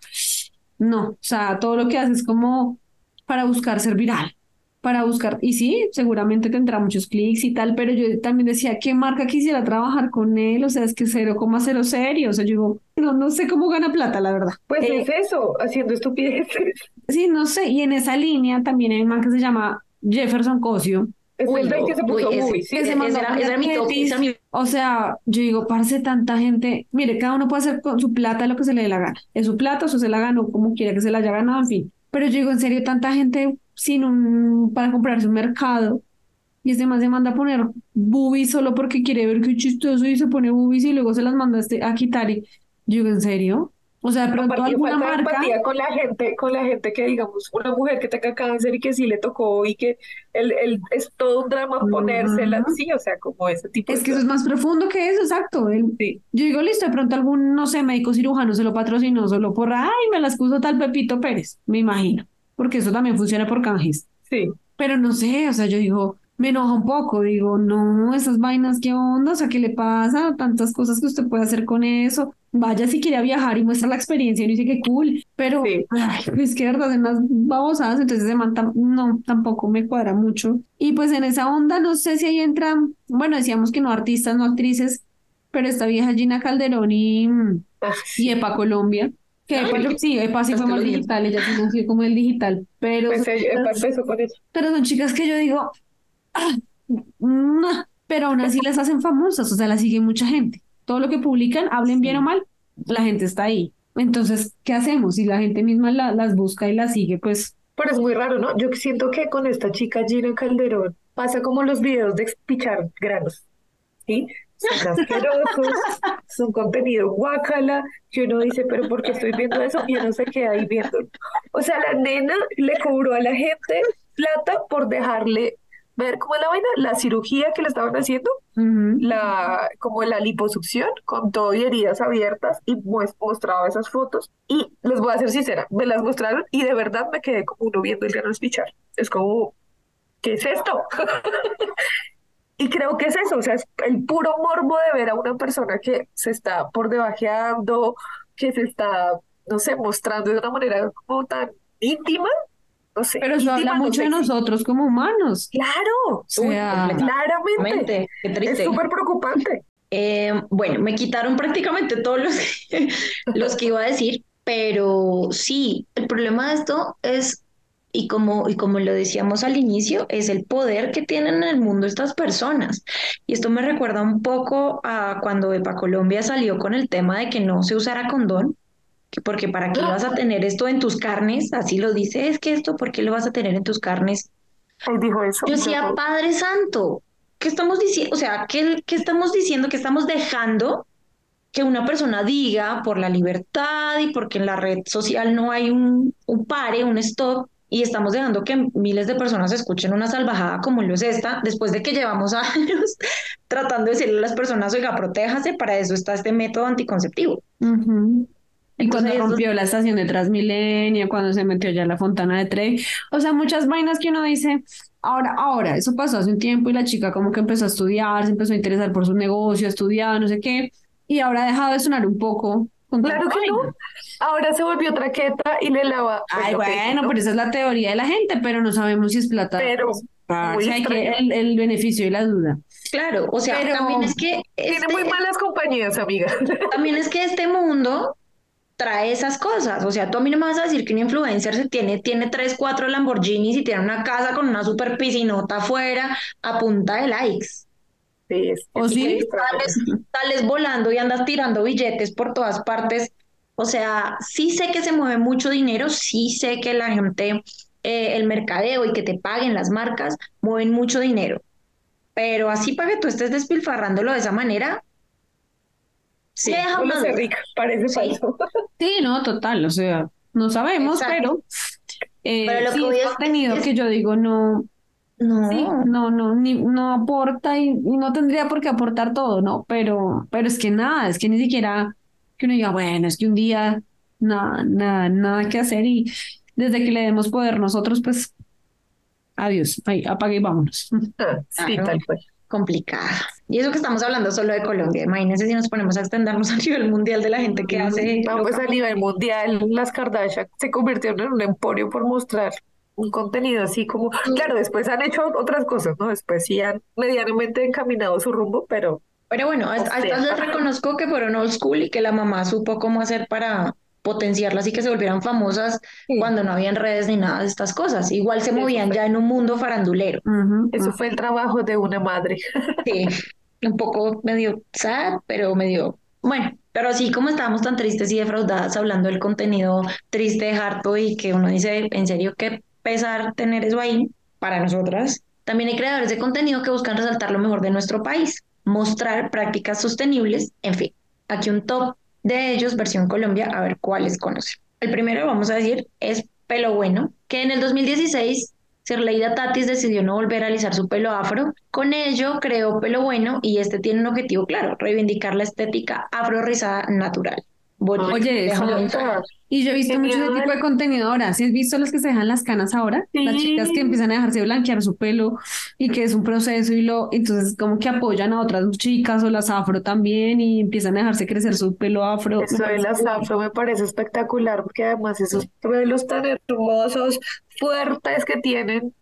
no, o sea, todo lo que hace es como para buscar ser viral para buscar, y sí, seguramente tendrá muchos clics y tal, pero yo también decía, ¿qué marca quisiera trabajar con él? O sea, es que 0,0 serio, o sea, yo digo, no, no sé cómo gana plata, la verdad. Pues Eh, es eso, haciendo estupideces. sí, no sé, y en esa línea también hay un man que se llama Jefferson Cosio, Es Uy, el rey no, que se uy, puso ese- muy, sí. que se ese mandó era- a ese era mi top, Tetis. ese era mi- O sea, yo digo, parce, tanta gente, mire, cada uno puede hacer con su plata lo que se le dé la gana. Es su plata, eso se la ganó como quiera que se la haya ganado, en fin. Pero yo digo, en serio, tanta gente sin un, para comprarse un mercado. Y este man se manda a poner boobies solo porque quiere ver qué chistoso y se pone boobies y luego se las manda a, este- a quitar. Y yo digo, ¿en serio? O sea, de pronto alguna falta de marca. empatía con la gente, con la gente que digamos, una mujer que tenga cáncer y que sí le tocó y que el, el- es todo un drama ponérsela, Ujú. sí, o sea, como ese tipo Es de que eso es cosas. más profundo que eso, exacto. El- Sí. Yo digo, listo, de pronto algún, no sé, médico cirujano se lo patrocinó solo por, ay, me las puso tal Pepito Pérez, me imagino, porque eso también funciona por canjes. Sí. Pero no sé, o sea, yo digo, me enoja un poco, digo, no, esas vainas, ¿qué onda? O sea, ¿qué le pasa? Tantas cosas que usted puede hacer con eso. Vaya si quiere viajar y muestra la experiencia y dice que cool, pero Sí. ay, es que verdad, en las babosadas, entonces ese man tam- no, tampoco me cuadra mucho. Y pues en esa onda, no sé si ahí entran, bueno, decíamos que no artistas, no actrices, pero esta vieja Gina Calderón y, Ah, y Epa Colombia, que Ay, Epa, yo- sí, Epa sí fue más digital, ella sí nació como el digital, pero pues son chicas- empezó con eso. pero son chicas que yo digo, ah, no, pero aún así las hacen famosas, o sea, las sigue mucha gente. Todo lo que publican, hablen bien o mal, la gente está ahí. Entonces, ¿qué hacemos? Si la gente misma la- las busca y las sigue, pues Pero es muy raro, ¿no? Yo siento que con esta chica Gina Calderón pasa como los videos de pichar granos, ¿sí? Son asquerosos, es un contenido guácala, que uno dice, pero ¿por qué estoy viendo eso? Y uno se queda ahí viendo. O sea, la nena le cobró a la gente plata por dejarle ver cómo es la vaina, la cirugía que le estaban haciendo, ujú. la, como la liposucción, con todo y heridas abiertas, y mues- mostraba esas fotos. Y les voy a ser sincera, me las mostraron y de verdad me quedé como uno viendo el grano espichar. Es como, ¿qué es esto? Y creo que es eso, o sea, es el puro morbo de ver a una persona que se está por debajeando, que se está, no sé, mostrando de una manera como tan íntima, no sé. Pero eso habla mucho de nosotros como humanos. Claro, O sea, Uy, claramente. Es súper preocupante. Eh, bueno, me quitaron prácticamente todos los que, los que iba a decir, pero sí, el problema de esto es, y como, y como lo decíamos al inicio, es el poder que tienen en el mundo estas personas. Y esto me recuerda un poco a cuando Epa Colombia salió con el tema de que no se usara condón, porque para qué ibas a tener esto en tus carnes, así lo dice, es que esto, ¿por qué lo vas a tener en tus carnes? Él dijo eso. Yo decía, Padre Santo, ¿qué estamos diciendo? O sea, ¿qué, qué estamos diciendo? Que estamos dejando que una persona diga por la libertad y porque en la red social no hay un, un pare, un stop, y estamos dejando que miles de personas escuchen una salvajada como lo es esta, después de que llevamos años tratando de decirle a las personas, oiga, protéjase, para eso está este método anticonceptivo. Entonces, cuando rompió la estación de Transmilenio, cuando se metió ya la Fontana de Trevi, o sea, muchas vainas que uno dice, ahora, ahora, eso pasó hace un tiempo y la chica como que empezó a estudiar, se empezó a interesar por su negocio, a estudiar, no sé qué, y ahora ha dejado de sonar un poco. con Claro que no. vaina. Ahora se volvió traqueta y le lava. Ay, pues, ok, bueno, ¿no? pero esa es la teoría de la gente, pero no sabemos si es plata. Pero o sea, hay que el, el beneficio y la duda. Claro, o sea, Pero- también es que tiene este- muy malas compañías, amiga. También es que este mundo trae esas cosas. O sea, tú a mí no me vas a decir que un influencer se tiene, tiene tres, cuatro Lamborghinis y tiene una casa con una super piscinota afuera a punta de likes. Sí, es, ¿O sí? Sales, sales volando y andas tirando billetes por todas partes. O sea, sí sé que se mueve mucho dinero, sí sé que la gente, eh, el mercadeo y que te paguen las marcas, mueven mucho dinero. pero así para que tú estés despilfarrándolo de esa manera, sí, No lo sé, más. Rick, parece Sí. falso. Sí, no, total, o sea, no sabemos, Exacto. pero, eh, Pero lo que sí voy es es- contenido es- que yo digo no, No, sí, no, no, ni, no aporta y, y no tendría por qué aportar todo, ¿no? Pero, pero es que nada, es que ni siquiera que uno diga, bueno, es que un día nada, nada, nada que hacer y desde que le demos poder nosotros, pues, adiós, ahí, apague y vámonos. Ah, Sí, Claro. tal cual. complicada. Y eso que estamos hablando solo de Colombia. Imagínense si nos ponemos a extendernos a nivel mundial de la gente que hace. No, pues a nivel mundial, las Kardashian se convirtieron en un emporio por mostrar un contenido así como, claro, después han hecho otras cosas, ¿no? Después sí han medianamente encaminado su rumbo, pero Pero bueno, a, a estas les reconozco que fueron old school y que la mamá supo cómo hacer para potenciarlas y que se volvieran famosas Sí. cuando no habían redes ni nada de estas cosas. Igual se movían ya en un mundo farandulero. Eso fue el trabajo de una madre. Sí, un poco medio sad, pero medio bueno. Pero así como estábamos tan tristes y defraudadas hablando del contenido triste, harto y que uno dice, en serio, qué pesar tener eso ahí para nosotras. También hay creadores de contenido que buscan resaltar lo mejor de nuestro país, mostrar prácticas sostenibles, en fin. Aquí un top de ellos, versión Colombia, a ver cuáles conocen. El primero, vamos a decir, es Pelo Bueno, que en el 2016 Sirleida Tatis decidió no volver a alisar su pelo afro. Con ello creó Pelo Bueno y este tiene un objetivo claro, reivindicar la estética afro rizada natural. Bueno, Oye, eso- Y yo he visto mucho ese tipo de contenido ahora. ¿Sí has visto las que se dejan las canas ahora? Las Sí. chicas que empiezan a dejarse blanquear su pelo y que es un proceso y lo, entonces como que apoyan a otras chicas o las afro también y empiezan a dejarse crecer su pelo afro. Eso de las afro me parece espectacular porque además esos pelos tan hermosos, fuertes que tienen,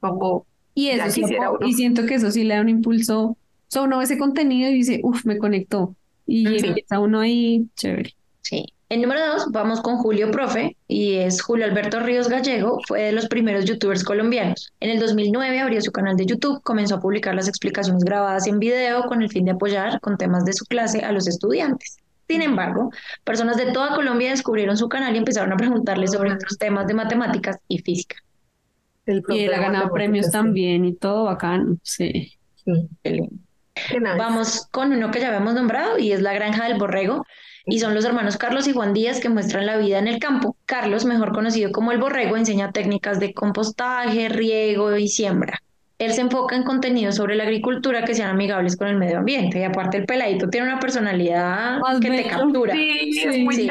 como Y eso sí quisiera uno. y siento que eso sí le da un impulso. O sea, uno ve ese contenido y dice, uff, me conectó. Y Sí. empieza uno ahí, chévere. Sí. En número dos, vamos con Julio Profe, y es Julio Alberto Ríos Gallego, fue de los primeros youtubers colombianos. En el 2009 abrió su canal de YouTube, comenzó a publicar las explicaciones grabadas en video con el fin de apoyar con temas de su clase a los estudiantes. Sin embargo, personas de toda Colombia descubrieron su canal y empezaron a preguntarle sobre otros temas de matemáticas y física. el Y él ha ganado premios también y todo bacano. Sí. sí. Vamos con uno que ya habíamos nombrado y es La Granja del Borrego. Y son los hermanos Carlos y Juan Díaz que muestran la vida en el campo. Carlos, mejor conocido como el Borrego, enseña técnicas de compostaje, riego y siembra. Él se enfoca en contenidos sobre la agricultura que sean amigables con el medio ambiente. Y aparte el peladito tiene una personalidad Más que te captura. Sí, es Sí, muy sí.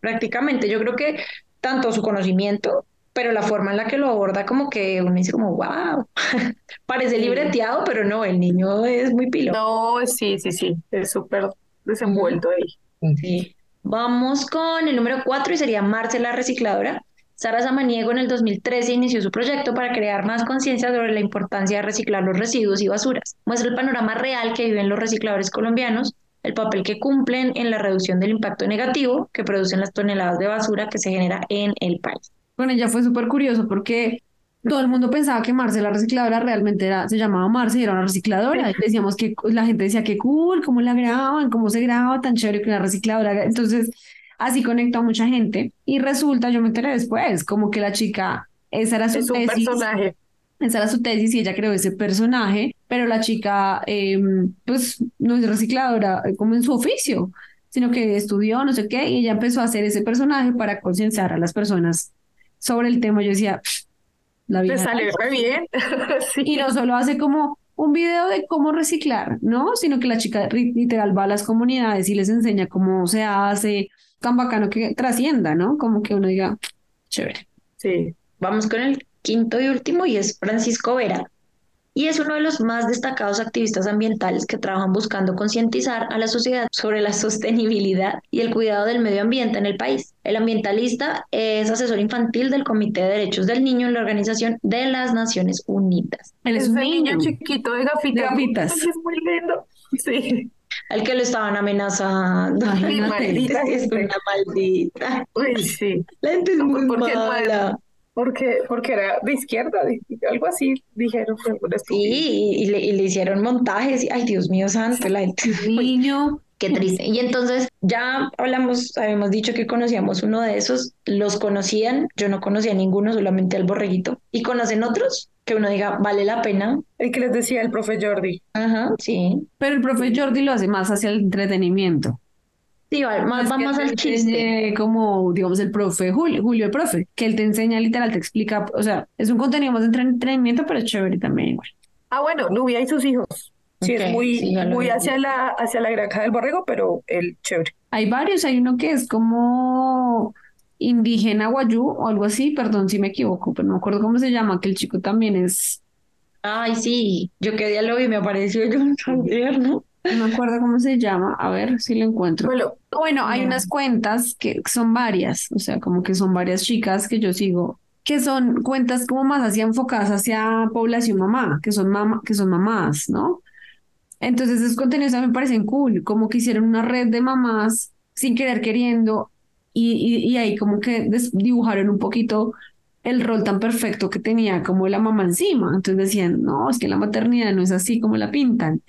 Prácticamente. Yo creo que tanto su conocimiento, pero la forma en la que lo aborda como que uno dice como, wow. Parece libreteado, pero no, el niño es muy pilo. No, sí, sí, sí, es súper desenvuelto ahí. Sí. Vamos con el número cuatro y sería Marce la recicladora. Sara Samaniego en el 2013 inició su proyecto para crear más conciencia sobre la importancia de reciclar los residuos y basuras. Muestra el panorama real que viven los recicladores colombianos, el papel que cumplen en la reducción del impacto negativo que producen las toneladas de basura que se genera en el país. Con ella fue súper curioso porque todo el mundo pensaba que Marce, la recicladora, realmente era, se llamaba Marce y era una recicladora. Decíamos que la gente decía que cool, cómo la graban, cómo se graba, tan chévere que una recicladora. Entonces, así conectó a mucha gente. Y resulta, yo me enteré después, como que la chica, esa era su Es un tesis. personaje. Esa era su tesis y ella creó ese personaje, pero la chica, eh, pues, no es recicladora eh, como en su oficio, sino que estudió, no sé qué, y ella empezó a hacer ese personaje para concienciar a las personas sobre el tema. Yo decía, "Pff, la vida. salió re bien. Sí. Y no solo hace como un video de cómo reciclar, ¿no? Sino que la chica literal va a las comunidades y les enseña cómo se hace, tan bacano que trascienda, ¿no? Como que uno diga, chévere. Sí. Vamos con el quinto y último y es Francisco Vera. Y es uno de los más destacados activistas ambientales que trabajan buscando concientizar a la sociedad sobre la sostenibilidad y el cuidado del medio ambiente en el país. El ambientalista es asesor infantil del Comité de Derechos del Niño en la Organización de las Naciones Unidas, Él es un niño niño. chiquito de gafitas. De gafitas. Es muy lindo. Sí. Al que lo estaban amenazando. Imagínate. maldita Es una maldita. Uy, sí. La gente es muy Porque mala. Porque, porque era de izquierda, de- algo así, dijeron Sí, y, y le, y le hicieron montajes. Ay, Dios mío santo, la gente. es muy- Niño, Qué triste. Y entonces ya hablamos, habíamos dicho que conocíamos uno de esos, los conocían, yo no conocía ninguno, solamente al borreguito. ¿Y conocen otros? Que uno diga, vale la pena. El que les decía el profe Jordi. Ajá, sí. Pero el profe Jordi lo hace más hacia el entretenimiento. Sí, va más, va más al chiste. Como, digamos, el profe Julio, Julio el profe, que él te enseña literal, te explica, o sea, es un contenido más de entretenimiento, pero es chévere también igual. Ah, bueno, Nubia y sus hijos. Sí, es muy, sí, muy hacia la, hacia la granja del borrego, pero el chévere. Hay varios, hay uno que es como indígena guayú o algo así, perdón si me equivoco, pero no me acuerdo cómo se llama, que el chico también es, Ay, sí, yo que día lo vi, me apareció yo en Twitter, ¿no? no me acuerdo cómo se llama, a ver si lo encuentro. Bueno, Bueno, hay No. unas cuentas que son varias, o sea, como que son varias chicas que yo sigo, que son cuentas como más hacia enfocadas hacia población mamá, que son mamá, que son mamás, ¿no? Entonces esos contenidos a mí me parecen cool, como que hicieron una red de mamás sin querer queriendo y, y, y ahí como que dibujaron un poquito el rol tan perfecto que tenía como la mamá encima. Entonces decían, no, es que la maternidad no es así como la pintan.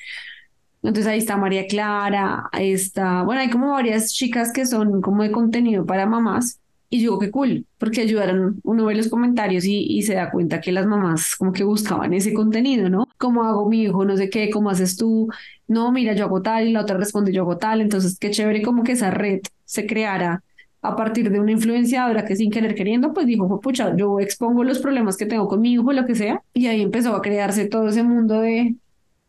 Entonces ahí está María Clara, ahí está, bueno, hay como varias chicas que son como de contenido para mamás y yo digo que cool, porque ayudaron, uno ve los comentarios y, y se da cuenta que las mamás como que buscaban ese contenido, ¿no? ¿Cómo hago mi hijo? No sé qué, ¿cómo haces tú? No, mira, yo hago tal y la otra responde yo hago tal, entonces qué chévere como que esa red se creara a partir de una influenciadora que sin querer queriendo, pues dijo, "Fue pucha, yo expongo los problemas que tengo con mi hijo, lo que sea, y ahí empezó a crearse todo ese mundo de,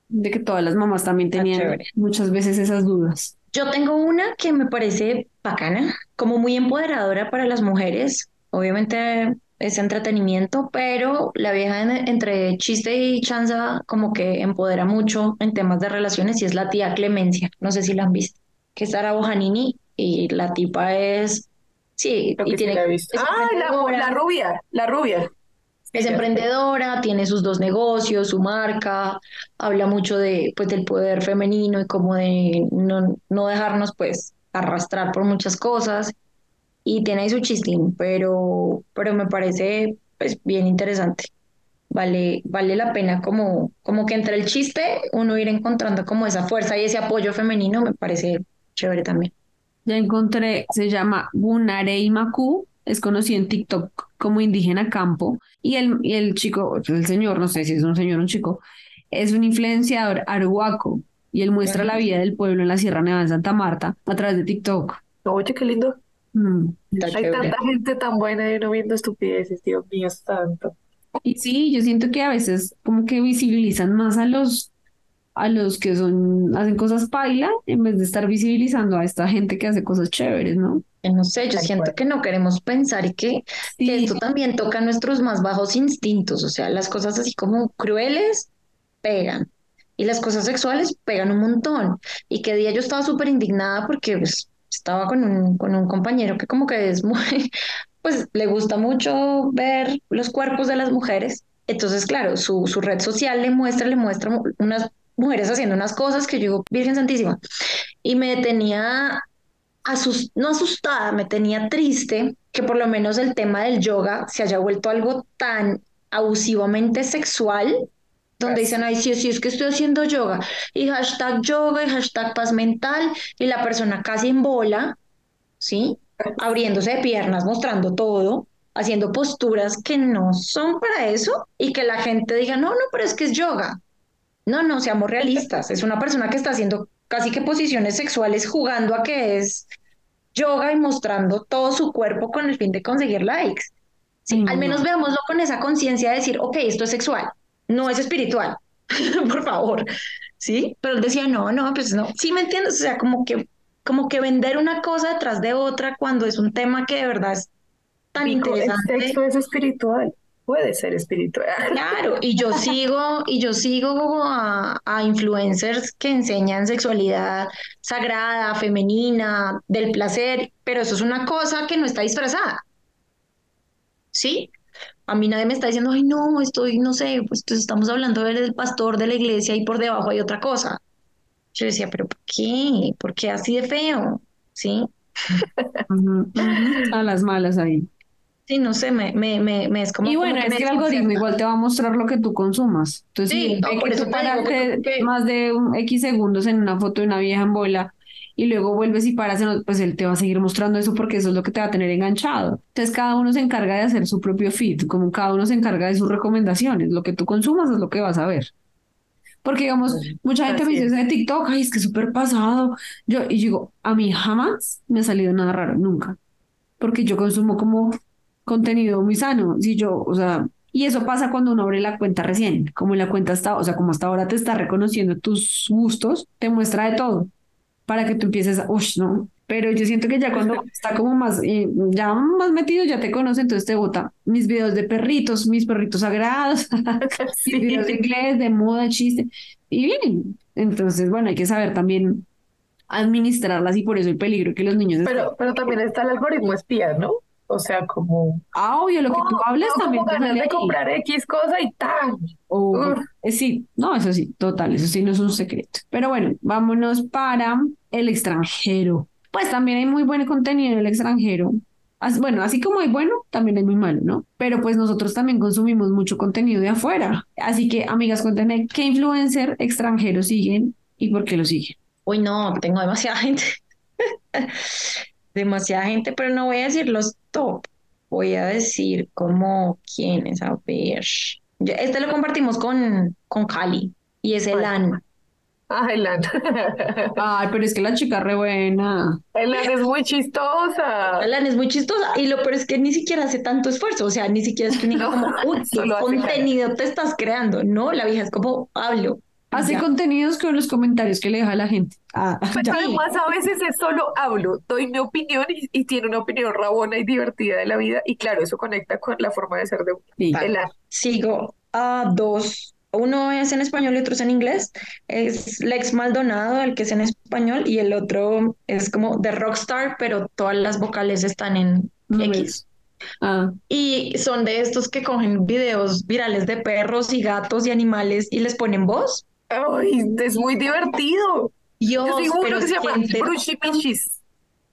de que todas las mamás también tenían muchas veces esas dudas. Yo tengo una que me parece bacana, como muy empoderadora para las mujeres. Obviamente es entretenimiento, pero la vieja en- entre chiste y chanza como que empodera mucho en temas de relaciones y es la tía Clemencia. No sé si la han visto, que es Sara Bojanini y la tipa es, sí, y que sí tiene, la he visto. es Ah, la rubia, la rubia. Es emprendedora, tiene sus dos negocios, su marca, habla mucho de, pues, del poder femenino y como de no, no dejarnos pues arrastrar por muchas cosas y tiene ahí su chistín, pero, pero me parece pues bien interesante. Vale, vale la pena como, como que entre el chiste uno ir encontrando como esa fuerza y ese apoyo femenino me parece chévere también. Ya encontré, se llama Gunarei Maku, es conocido en TikTok como indígena campo, y el, y el chico, el señor, no sé si es un señor o un chico, es un influenciador arhuaco, y él muestra la vida del pueblo en la Sierra Nevada de Santa Marta a través de TikTok. Oye, qué lindo. Mm. Hay chévere. tanta gente tan buena y no viendo estupideces, Dios mío, santo. Y sí, yo siento que a veces como que visibilizan más a los, a los que son, hacen cosas paila, en vez de estar visibilizando a esta gente que hace cosas chéveres, ¿no? Que No sé, yo siento que no queremos pensar y que que Sí, esto también toca nuestros más bajos instintos, o sea, las cosas así como crueles pegan y las cosas sexuales pegan un montón. Y que día yo estaba súper indignada porque pues, estaba con un, con un compañero que como que es muy, pues le gusta mucho ver los cuerpos de las mujeres. Entonces, claro, su, su red social le muestra, le muestra mu- unas mujeres haciendo unas cosas que yo digo, Virgen Santísima. Y me tenía asus- no asustada, me tenía triste que por lo menos el tema del yoga se haya vuelto algo tan abusivamente sexual, donde dicen, ay, sí, sí, es que estoy haciendo yoga, y hashtag yoga, y hashtag paz mental, y la persona casi en bola, ¿sí? Abriéndose de piernas, mostrando todo, haciendo posturas que no son para eso, y que la gente diga, no, no, pero es que es yoga. No, no, seamos realistas. Es una persona que está haciendo casi que posiciones sexuales jugando a que es yoga y mostrando todo su cuerpo con el fin de conseguir likes. Sí, Mm. al menos veámoslo con esa conciencia de decir, ok, esto es sexual, no es espiritual, por favor. Sí, pero él decía, no, no, pues no. Sí, ¿me entiendes? O sea, como que, como que vender una cosa detrás de otra cuando es un tema que de verdad es tan Pico, el interesante. sexo es espiritual. Puede ser espiritual. Claro, y yo sigo, y yo sigo a, a influencers que enseñan sexualidad sagrada, femenina, del placer, pero eso es una cosa que no está disfrazada. ¿Sí? A mí nadie me está diciendo, ay, no, estoy, no sé, pues entonces estamos hablando del pastor de la iglesia y por debajo hay otra cosa. Yo decía, pero ¿por qué? ¿Por qué así de feo? ¿Sí? A las malas ahí. Sí, no sé, me, me, me, me es como, Y como bueno, que es que el algoritmo igual te va a mostrar lo que tú consumas. Entonces, Sí, si no, por eso tú paraste que- más de un X segundos en una foto de una vieja en bola y luego vuelves y paras, en- pues él te va a seguir mostrando eso porque eso es lo que te va a tener enganchado. Entonces cada uno se encarga de hacer su propio feed, como cada uno se encarga de sus recomendaciones. Lo que tú consumas es lo que vas a ver. Porque, digamos, mucha gente me dice es. "Ese de TikTok, ay, es que súper pasado. Yo, y digo, a mí jamás me ha salido nada raro, nunca. Porque yo consumo como contenido muy sano. Si yo, o sea, y eso pasa cuando uno abre la cuenta recién. Como la cuenta está, o sea, como hasta ahora te está reconociendo tus gustos, te muestra de todo para que tú empieces a, uff, no. Pero yo siento que ya cuando está como más, eh, ya más metido, ya te conoce, entonces te bota mis videos de perritos, mis perritos sagrados, mis videos de inglés, de moda, chiste, y bien. Entonces, bueno, hay que saber también administrarlas y por eso el peligro que los niños Pero, pero también está el algoritmo espía, ¿no? O sea, como, Ah, obvio, lo que tú oh, hables tengo también como te ganas sale de comprar X cosa y tal. O- Uf. eh, sí, no, eso sí, total, eso sí no es un secreto. Pero bueno, vámonos para el extranjero. Pues también hay muy buen contenido en el extranjero. As- Bueno, así como hay bueno, también hay muy malo, ¿no? Pero pues nosotros también consumimos mucho contenido de afuera. Así que, amigas, cuéntenme qué influencer extranjero siguen y por qué lo siguen. Uy, no, tengo demasiada gente. demasiada gente, pero no voy a decir los top. Voy a decir como quiénes, a ver. Este lo compartimos con, con Cali y es Elan. Ah, Elan. Ay, pero es que la chica re buena. Elan es muy chistosa. Elan es muy chistosa y lo peor es que ni siquiera hace tanto esfuerzo, o sea, ni siquiera es que diga como, uy, qué cara. contenido te estás creando, ¿no? La vieja es como, hablo. Hace Ya. contenidos con los comentarios que le deja la gente. Ah, Pero ya. además a veces es solo hablo, doy mi opinión y, y tiene una opinión rabona y divertida de la vida y claro, eso conecta con la forma de ser de uno. Sí. Elan. Sigo a dos. Uno es en español y otro es en inglés. Es Lex Maldonado, el que es en español, y el otro es como de Rockstar, pero todas las vocales están en X. Ah, Y son de estos que cogen videos virales de perros y gatos y animales y les ponen voz. Ay, es muy divertido. Dios, Yo sigo pero uno que se llama.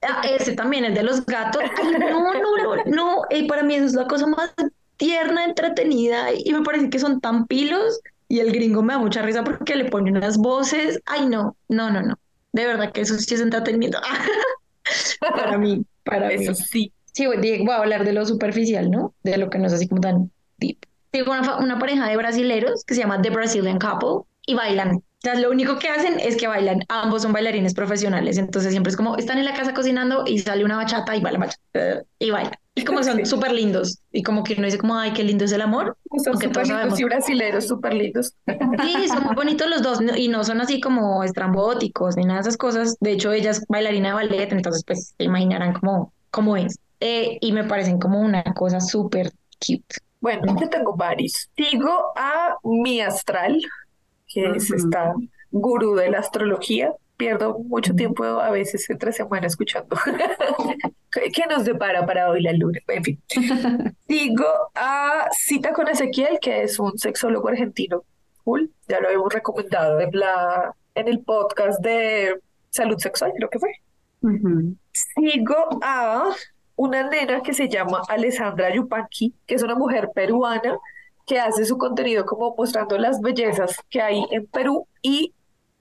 Ah, ese también, el de los gatos. Ay, no, no, no, no. eh, para mí eso es la cosa más tierna, entretenida y me parece que son tan pilos y el gringo me da mucha risa porque le pone unas voces. Ay, no, no, no, no. De verdad que eso sí es entretenimiento. para mí, para mí. Sí. Sí, voy a hablar de lo superficial, ¿no? De lo que no es así como tan deep. Tengo una, una pareja de brasileros que se llama The Brazilian Couple y bailan. O sea, lo único que hacen es que bailan. Ambos son bailarines profesionales. Entonces siempre es como están en la casa cocinando y sale una bachata y bailan bachata y bailan. Y como son súper lindos. Y como que uno dice como, ay, qué lindo es el amor. Son súper lindos y brasileros, súper lindos. Sí, son muy bonitos los dos y no son así como estrambóticos ni nada de esas cosas. De hecho, ella es bailarina de ballet, entonces pues se imaginarán cómo, cómo es. Eh, y me parecen como una cosa súper cute. Bueno, yo tengo varios. Sigo a mi astral, que es esta gurú de la astrología. Pierdo mucho tiempo a veces entre semana escuchando. ¿Qué nos depara para hoy la luna? En fin. Sigo a Cita con Ezequiel, que es un sexólogo argentino. Cool. Ya lo habíamos recomendado en la, en el podcast de salud sexual, creo que fue. Sigo a una nena que se llama Alessandra Yupanqui, que es una mujer peruana que hace su contenido como mostrando las bellezas que hay en Perú y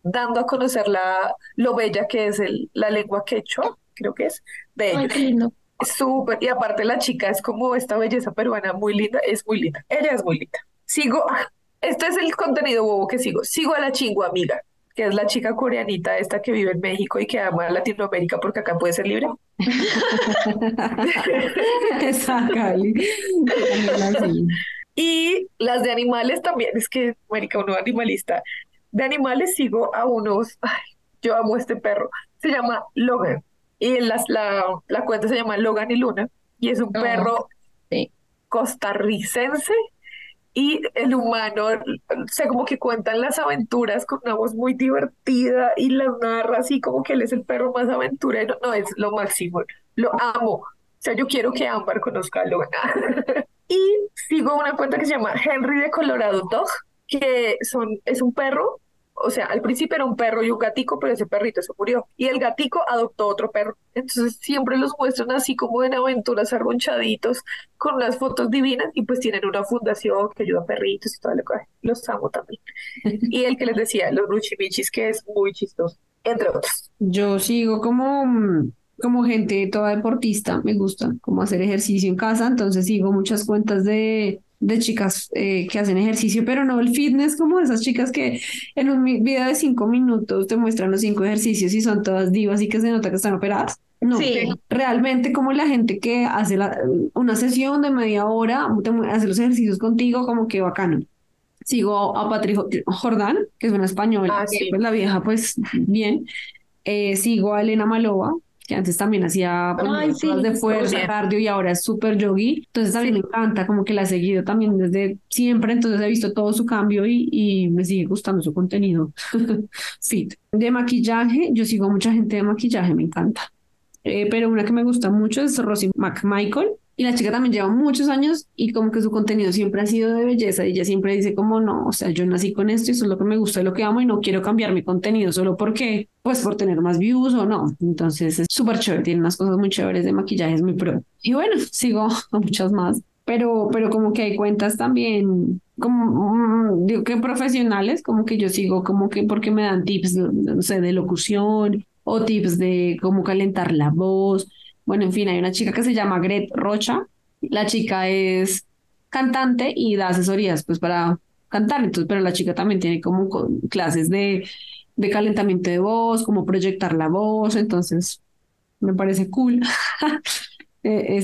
dando a conocer la, lo bella que es el, la lengua quechua, creo que es, de Ay, ellos. qué lindo. Súper, y aparte la chica es como esta belleza peruana muy linda, es muy linda, ella es muy linda. Sigo, ah, este es el contenido bobo que sigo, sigo a la chingua amiga, que es la chica coreanita esta que vive en México y que ama a Latinoamérica porque acá puede ser libre. Esa Cali. Y las de animales también, es que, marica, uno animalista. De animales sigo a unos, ay, yo amo este perro, se llama Logan. Y las, la, la cuenta se llama Logan y Luna. Y es un Oh, perro sí. costarricense. Y el humano, o sea, como que cuentan las aventuras con una voz muy divertida y las narra así como que él es el perro más aventurero. No, es lo máximo. Lo amo. O sea, yo quiero que Ámbar conozca a Logan. Y sigo una cuenta que se llama Henry de Colorado Dog, que son, es un perro, o sea, al principio era un perro y un gatico, pero ese perrito se murió. Y el gatico adoptó otro perro. Entonces siempre los muestran así como en aventuras arronchaditos, con unas fotos divinas, y pues tienen una fundación que ayuda a perritos y todo lo que Los amo también. Y el que les decía, los ruchimichis, que es muy chistoso. entre otros. Yo sigo como, mm, como gente toda deportista, me gusta como hacer ejercicio en casa, entonces sigo muchas cuentas de, de chicas eh, que hacen ejercicio, pero no el fitness como esas chicas que en un video de cinco minutos te muestran los cinco ejercicios y son todas divas y que se nota que están operadas. No, Sí. realmente como la gente que hace la- una sesión de media hora, hace los ejercicios contigo, como que bacano. Sigo a Patrick Jordán, que es una española, Ah, sí. pues la vieja pues bien. Eh, sigo a Elena Malova, que antes también hacía pues, Ay, sí, de fuerza, bien. cardio y ahora es súper yogi. Entonces también me encanta, como que la he seguido también desde siempre, entonces he visto todo su cambio y, y me sigue gustando su contenido fit. De maquillaje, yo sigo a mucha gente de maquillaje, me encanta. Eh, pero una que me gusta mucho es Rosie McMichael. Y la chica también lleva muchos años y como que su contenido siempre ha sido de belleza y ella siempre dice como no, o sea, yo nací con esto y eso es lo que me gusta y lo que amo y no quiero cambiar mi contenido solo porque, pues por tener más views o no. Entonces es súper chévere, tiene unas cosas muy chéveres de maquillaje, es muy pro. Y bueno, sigo a muchas más, pero, pero como que hay cuentas también, como, mm, digo que profesionales, como que yo sigo como que porque me dan tips, no sé, de locución o tips de cómo calentar la voz. Bueno, en fin, hay una chica que se llama Gret Rocha. La chica es cantante y da asesorías pues para cantar, entonces, pero la chica también tiene como co- clases de, de calentamiento de voz, cómo proyectar la voz, entonces me parece cool.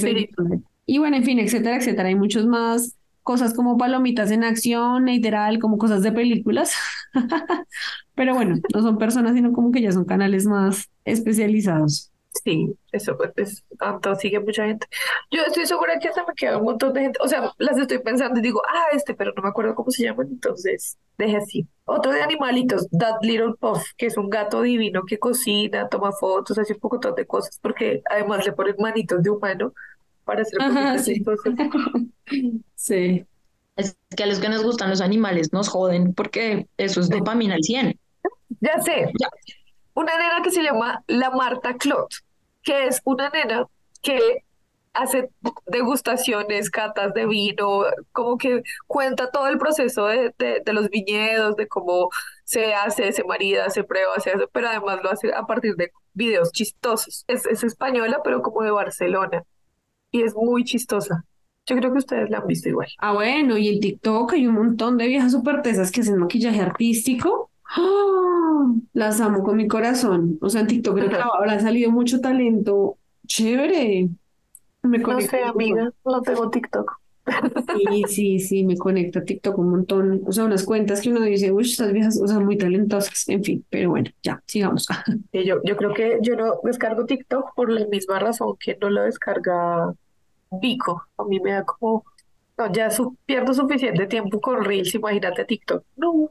De- Y bueno, en fin, etcétera, etcétera. Hay muchos más cosas como palomitas en acción, literal, como cosas de películas. Pero bueno, no son personas, sino como que ya son canales más especializados. Sí, eso pues, es, tanto sigue mucha gente. Yo estoy segura que se me queda un montón de gente, o sea, las estoy pensando y digo, ah, este, pero no me acuerdo cómo se llaman, entonces deje así. Otro de animalitos, That Little Puff, que es un gato divino que cocina, toma fotos, hace un poco de cosas, porque además le ponen manitos de humano para hacer Ajá, sí. Sí. Es que a los que nos gustan los animales nos joden porque eso es dopamina al 100. Ya sé, Ya. Una nena que se llama la Marta Clot, que es una nena que hace degustaciones, catas de vino, como que cuenta todo el proceso de, de- los viñedos, de cómo se hace, se marida, se prueba, se hace, pero además lo hace a partir de videos chistosos. Es, es española, pero como de Barcelona, y es muy chistosa. Yo creo que ustedes la han visto igual. Ah, bueno, y en TikTok hay un montón de viejas súper tesas que hacen maquillaje artístico. ¡Ah! Las amo con mi corazón. O sea, en TikTok creo que Ajá. ahora ha salido mucho talento. Chévere. Me No sé, amiga, no tengo TikTok. Sí, sí, sí, me conecta TikTok un montón. O sea, unas cuentas que uno dice, uy, estas viejas, o sea, muy talentosas. En fin, pero bueno, ya, sigamos. Yo, yo creo que yo no descargo TikTok por la misma razón que no lo descarga Vico. A mí me da como, no, ya su- pierdo suficiente tiempo con Reels, imagínate TikTok. No.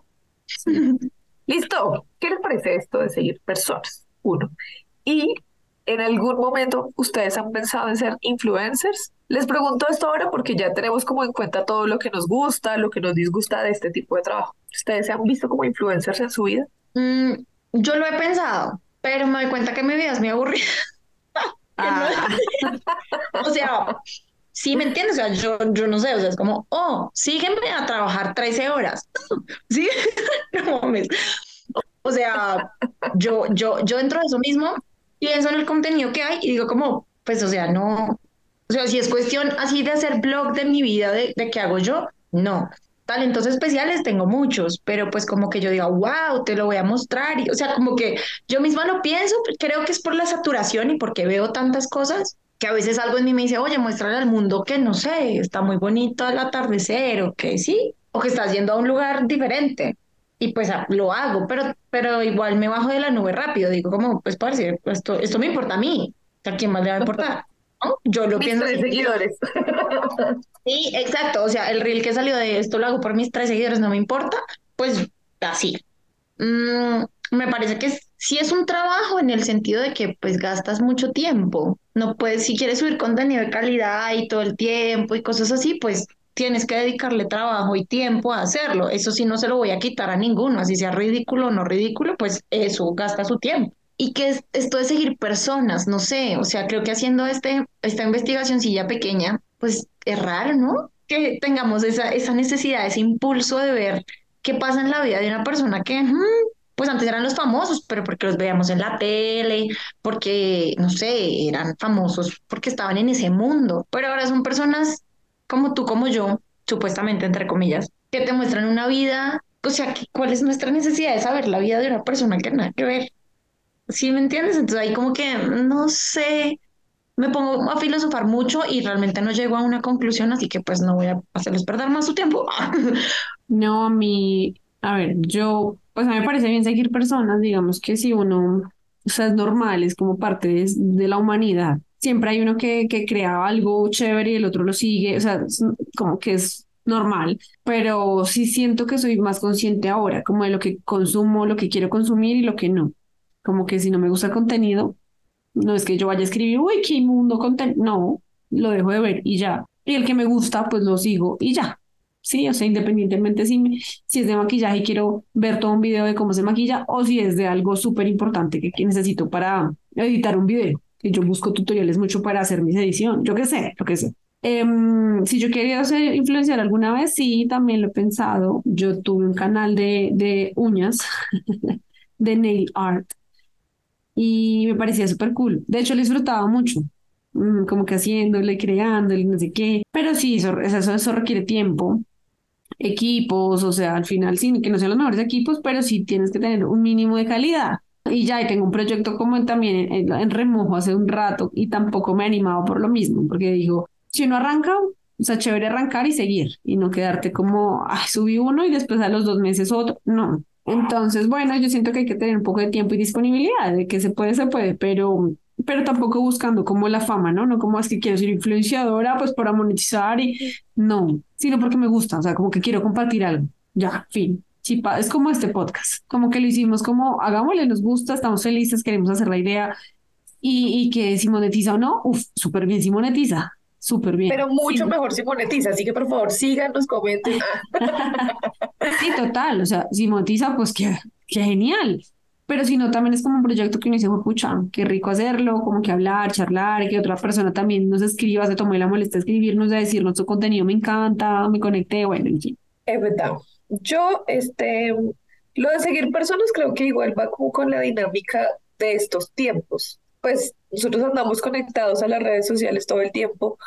Listo. ¿Qué les parece esto de seguir personas? Uno. Y en algún momento ustedes han pensado en ser influencers. Les pregunto esto ahora porque ya tenemos como en cuenta todo lo que nos gusta, lo que nos disgusta de este tipo de trabajo. ¿Ustedes se han visto como influencers en su vida? Mm, yo lo he pensado, pero me doy cuenta que mi vida es muy aburrida. Ah, O sea, sí me entiendes, o sea, yo, yo no sé, o sea, es como, oh, sígueme a trabajar 13 horas. Sí, no mames. O sea, yo, yo, yo dentro de eso mismo pienso en el contenido que hay y digo como, pues, o sea, no, o sea, si es cuestión así de hacer blog de mi vida, de, de qué hago yo, no. Talentos especiales tengo muchos, pero pues como que yo diga, wow, te lo voy a mostrar. Y, o sea, como que yo misma lo pienso, creo que es por la saturación y porque veo tantas cosas que a veces algo en mí me dice, oye, muéstrale al mundo que no sé, está muy bonito el atardecer o que sí, o que estás yendo a un lugar diferente. Y pues ah, lo hago, pero, pero igual me bajo de la nube rápido. Digo, como, pues, parce, esto, esto me importa a mí. ¿A quién más le va a importar? ¿No? Yo lo Mis pienso tres seguidores. Sí, exacto. O sea, el reel que salió de esto lo hago por mis tres seguidores, no me importa. Pues así. Mm, me parece que sí es un trabajo en el sentido de que pues gastas mucho tiempo. No puedes, si quieres subir contenido de calidad y todo el tiempo y cosas así, pues tienes que dedicarle trabajo y tiempo a hacerlo. Eso sí no se lo voy a quitar a ninguno, así sea ridículo o no ridículo, pues eso gasta su tiempo. Y que es esto de seguir personas, no sé, o sea, creo que haciendo este, esta investigacioncilla pequeña, pues es raro, ¿no? Que tengamos esa, esa necesidad, ese impulso de ver qué pasa en la vida de una persona que mm, pues antes eran los famosos, pero porque los veíamos en la tele, porque, no sé, eran famosos porque estaban en ese mundo. Pero ahora son personas como tú, como yo, supuestamente, entre comillas, que te muestran una vida, o sea, ¿cuál es nuestra necesidad de saber la vida de una persona que nada que ver? ¿Sí me entiendes? Entonces ahí como que, no sé, me pongo a filosofar mucho y realmente no llego a una conclusión, así que pues no voy a hacerles perder más su tiempo. no, mí, a ver, yo, pues a mí me parece bien seguir personas, digamos que si uno, o sea, es normal, es como parte de, de la humanidad. Siempre hay uno que, que crea algo chévere y el otro lo sigue, o sea, como que es normal, pero sí siento que soy más consciente ahora, como de lo que consumo, lo que quiero consumir y lo que no. Como que si no me gusta el contenido, no es que yo vaya a escribir, uy, qué inmundo contenido. No, lo dejo de ver y ya. Y el que me gusta, pues lo sigo y ya. Sí, o sea, independientemente si, si es de maquillaje quiero ver todo un video de cómo se maquilla o si es de algo súper importante que, necesito para editar un video. Y yo busco tutoriales mucho para hacer mis ediciones, yo qué sé, lo que sé. Em, si yo quería ser influenciar alguna vez, sí, también lo he pensado. Yo tuve un canal de, de uñas, de nail art, y me parecía súper cool. De hecho, lo disfrutaba mucho, mm, como que haciéndole, creándole, no sé qué. Pero sí, eso, eso, eso requiere tiempo, equipos, o sea, al final sí, que no sean los mejores equipos, pero sí tienes que tener un mínimo de calidad. Y ya, tengo un proyecto como también en, remojo hace un rato y tampoco me he animado por lo mismo, porque digo, si uno arranca, o sea, chévere arrancar y seguir y no quedarte como, ay, subí uno y después a los dos meses otro. No, entonces, bueno, yo siento que hay que tener un poco de tiempo y disponibilidad, de que se puede, se puede, pero, pero tampoco buscando como la fama, ¿no? No como es que quiero ser influenciadora, pues para monetizar y no, sino porque me gusta, o sea, como que quiero compartir algo. Ya, fin. Sí, es como este podcast, como que lo hicimos como hagámosle, nos gusta, estamos felices, queremos hacer la idea y, y que si monetiza o no, uff, súper bien si monetiza, súper bien. Pero mucho mejor si monetiza, así que por favor síganos, comenten. sí, total, o sea, si monetiza, pues qué, qué genial. Pero si no, también es como un proyecto que uno dice, pucha, qué rico hacerlo, como que hablar, charlar, que otra persona también nos escriba, se tomó la molestia de escribirnos, de decirnos su contenido me encanta, me conecté, bueno, en fin. Es verdad. Yo, este, lo de seguir personas creo que igual va como con la dinámica de estos tiempos. Pues nosotros andamos conectados a las redes sociales todo el tiempo,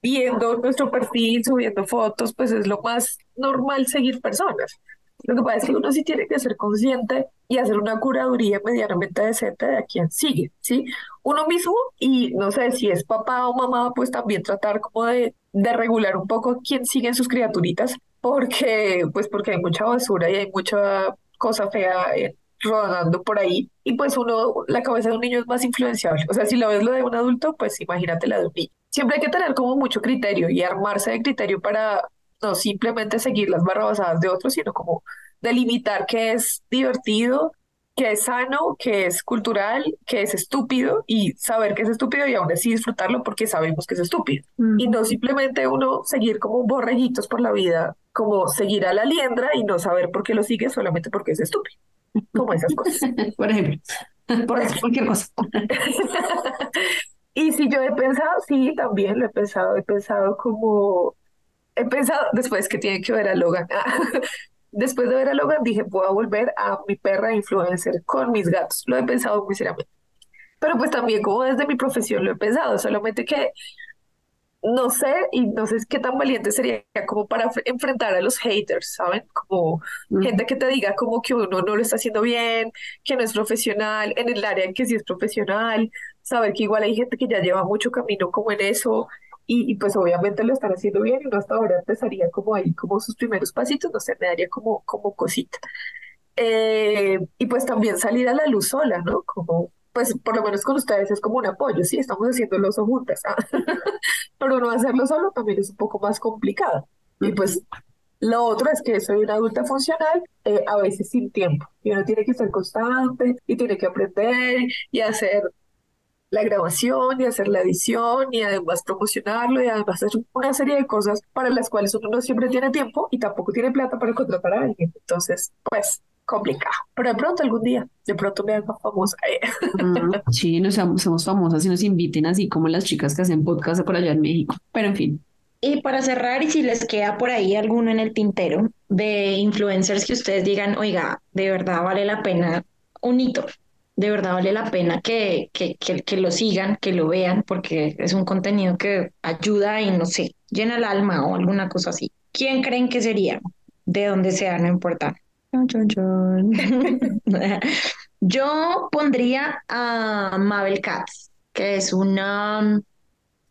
viendo nuestro perfil, subiendo fotos, pues es lo más normal seguir personas. Lo que pasa es que uno sí tiene que ser consciente y hacer una curaduría medianamente decente de a quién sigue, ¿sí? Uno mismo y no sé si es papá o mamá, pues también tratar como de, de regular un poco quién siguen sus criaturitas, porque pues porque hay mucha basura y hay mucha cosa fea en, rodando por ahí y pues uno, la cabeza de un niño es más influenciable. O sea, si lo ves lo de un adulto, pues imagínate la de un niño. Siempre hay que tener como mucho criterio y armarse de criterio para no simplemente seguir las barrabasadas de otros, sino como delimitar qué es divertido, qué es sano, qué es cultural, qué es estúpido y saber que es estúpido y aún así disfrutarlo porque sabemos que es estúpido. Y no simplemente uno seguir como borreguitos por la vida, como seguir a la liendra y no saber por qué lo sigue solamente porque es estúpido como esas cosas. Por ejemplo, por cualquier cosa. y si yo he pensado, sí, también lo he pensado, he pensado como, he pensado, después que tiene que ver a Logan, después de ver a Logan dije, voy a volver a mi perra influencer con mis gatos, lo he pensado muy seriamente. Pero pues también como desde mi profesión lo he pensado, solamente que no sé, y no sé qué tan valiente sería como para enfrentar a los haters, ¿saben? Como gente que te diga como que uno no lo está haciendo bien, que no es profesional, en el área en que sí es profesional, saber que igual hay gente que ya lleva mucho camino como en eso, y, pues obviamente lo están haciendo bien, y uno hasta ahora empezaría como ahí, como sus primeros pasitos, no sé, me daría como, como cosita. Eh, y pues también salir a la luz sola, ¿no? Como pues por lo menos con ustedes es como un apoyo, sí, estamos oso juntas, ¿ah? pero no hacerlo solo también es un poco más complicado. Y pues lo otro es que soy una adulta funcional, eh, a veces sin tiempo, y uno tiene que ser constante y tiene que aprender y hacer la grabación y hacer la edición y además promocionarlo y además hacer una serie de cosas para las cuales uno no siempre tiene tiempo y tampoco tiene plata para contratar a alguien. Entonces, pues complicado. Pero de pronto algún día, de pronto me hago famosa. sí, nos somos famosas y nos inviten así como las chicas que hacen podcast por allá en México. Pero en fin. Y para cerrar, y si les queda por ahí alguno en el tintero de influencers que ustedes digan, oiga, de verdad vale la pena un hito, de verdad vale la pena que, que, que, que lo sigan, que lo vean, porque es un contenido que ayuda y no sé, llena el alma o alguna cosa así. ¿Quién creen que sería? De donde sea, no importa. Yo pondría a Mabel Katz, que es una